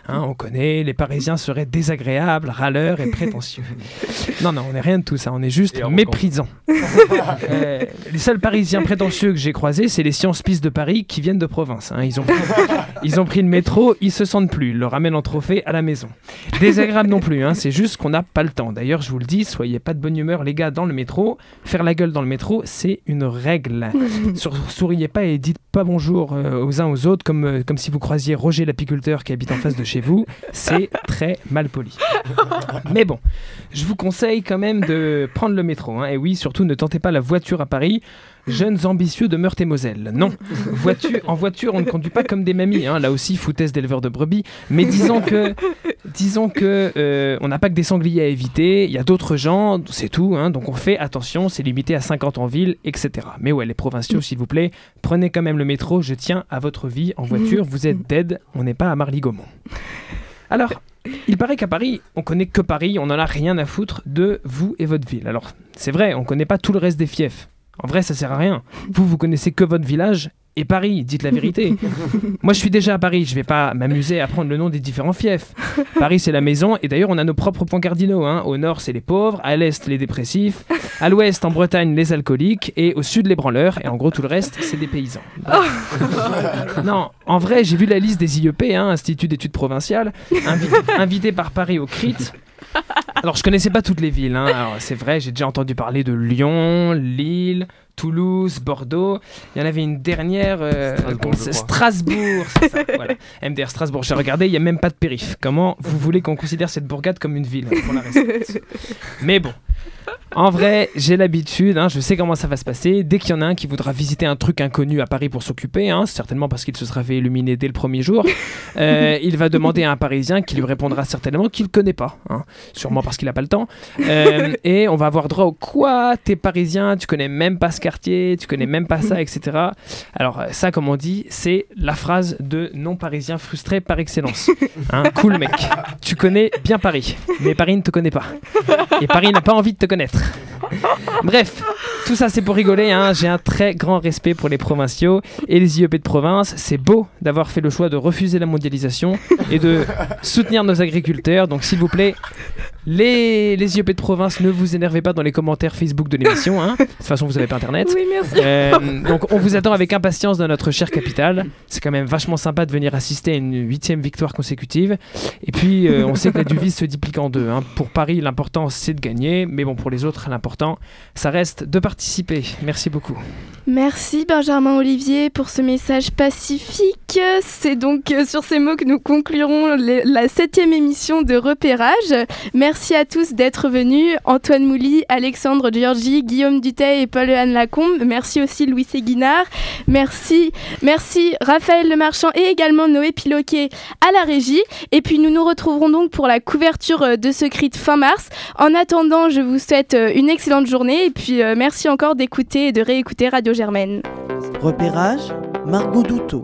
Hein, on connaît, les Parisiens seraient désagréables, râleurs et prétentieux. Non, non, on n'est rien de tout ça, on est juste méprisants. Euh, les seuls Parisiens prétentieux que j'ai croisés, c'est les Sciences Pis de Paris qui viennent de province. hein. Ils, ont, ils ont pris le métro, ils se sentent plus, ils le ramènent en trophée à la maison. Désagréable non plus, hein, c'est juste qu'on n'a pas le temps. D'ailleurs, je vous le dis, soyez pas de bonne humeur, les gars, dans le métro. Faire la gueule dans le métro, c'est une règle. Sur- souriez pas et dites pas bonjour euh, aux uns aux autres comme, euh, comme si vous croisiez Roger l'apiculteur qui habite en face de chez vous. C'est très mal poli. Mais bon, je vous conseille quand même de prendre le métro. hein. Et oui, surtout ne tentez pas la voiture à Paris. Jeunes ambitieux de Meurthe-et-Moselle. Non, voiture, en voiture, on ne conduit pas comme des mamies. hein. Là aussi, foutaise d'éleveurs de brebis. Mais disons que, disons que euh, on n'a pas que des sangliers à éviter. Il y a d'autres gens, c'est tout. hein. Donc on fait attention, c'est limité à 50 en ville, etc. Mais ouais, les provinciaux, s'il vous plaît, prenez quand même le métro. Je tiens à votre vie en voiture. Vous êtes dead. On n'est pas à Marly-Gaumont. Alors, il paraît qu'à Paris, on connaît que Paris, on n'en a rien à foutre de vous et votre ville. Alors, c'est vrai, on connaît pas tout le reste des fiefs. En vrai, ça sert à rien. Vous, vous connaissez que votre village et Paris, dites la vérité. Moi, je suis déjà à Paris, je vais pas m'amuser à prendre le nom des différents fiefs. Paris, c'est la maison, et d'ailleurs, on a nos propres points cardinaux. hein. Au nord, c'est les pauvres, à l'est, les dépressifs, à l'ouest, en Bretagne, les alcooliques, et au sud, les branleurs, et en gros, tout le reste, c'est des paysans. non, en vrai, j'ai vu la liste des IEP, hein, Institut d'études provinciales, invi- invités par Paris au CRIT. Alors, je connaissais pas toutes les villes. hein. C'est vrai, j'ai déjà entendu parler de Lyon, Lille, Toulouse, Bordeaux. Il y en avait une dernière. euh, Strasbourg. c'est ça, voilà. MDR Strasbourg. J'ai regardé, il n'y a même pas de périph. Comment vous voulez qu'on considère cette bourgade comme une ville pour la Mais bon. En vrai, j'ai l'habitude, hein, je sais comment ça va se passer. Dès qu'il y en a un qui voudra visiter un truc inconnu à Paris pour s'occuper, hein, certainement parce qu'il se sera fait illuminer dès le premier jour, euh, il va demander à un Parisien qui lui répondra certainement qu'il ne connaît pas, hein, sûrement parce qu'il n'a pas le temps. Euh, et on va avoir droit au quoi T'es Parisien, tu connais même pas ce quartier, tu connais même pas ça, etc. Alors euh, ça, comme on dit, c'est la phrase de non-parisien frustré par excellence. Cool mec, tu connais bien Paris, mais Paris ne te connaît pas. Et Paris n'a pas envie de te connaître. Bref, tout ça c'est pour rigoler. hein. J'ai un très grand respect pour les provinciaux et les IEP de province. C'est beau d'avoir fait le choix de refuser la mondialisation et de soutenir nos agriculteurs. Donc s'il vous plaît, les, les IEP de province, ne vous énervez pas dans les commentaires Facebook de l'émission. hein. De toute façon, vous n'avez pas Internet. Oui, merci. Euh, donc on vous attend avec impatience dans notre chère capitale. C'est quand même vachement sympa de venir assister à une huitième victoire consécutive. Et puis euh, on sait que la devise se duplique en deux. hein. Pour Paris, l'important c'est de gagner, mais bon pour les autres, l'important ça reste de participer. Merci beaucoup. Merci Benjamin Olivier pour ce message pacifique. C'est donc euh, sur ces mots que nous conclurons les- la septième émission de Repérage. Merci à tous d'être venus. Antoine Mouly, Alexandre Giorgi, Guillaume Duteil et Paul-Anne Lacombe. Merci aussi Louis Séguinard. Merci, merci Raphaël Lemarchand et également Noé Piloquet à la régie. Et puis nous nous retrouverons donc pour la couverture euh, de ce crit fin mars. En attendant, je vous souhaite euh, une excellente journée et puis euh, merci encore d'écouter et de réécouter Radio Germaine. Repérage, Margot Douteau.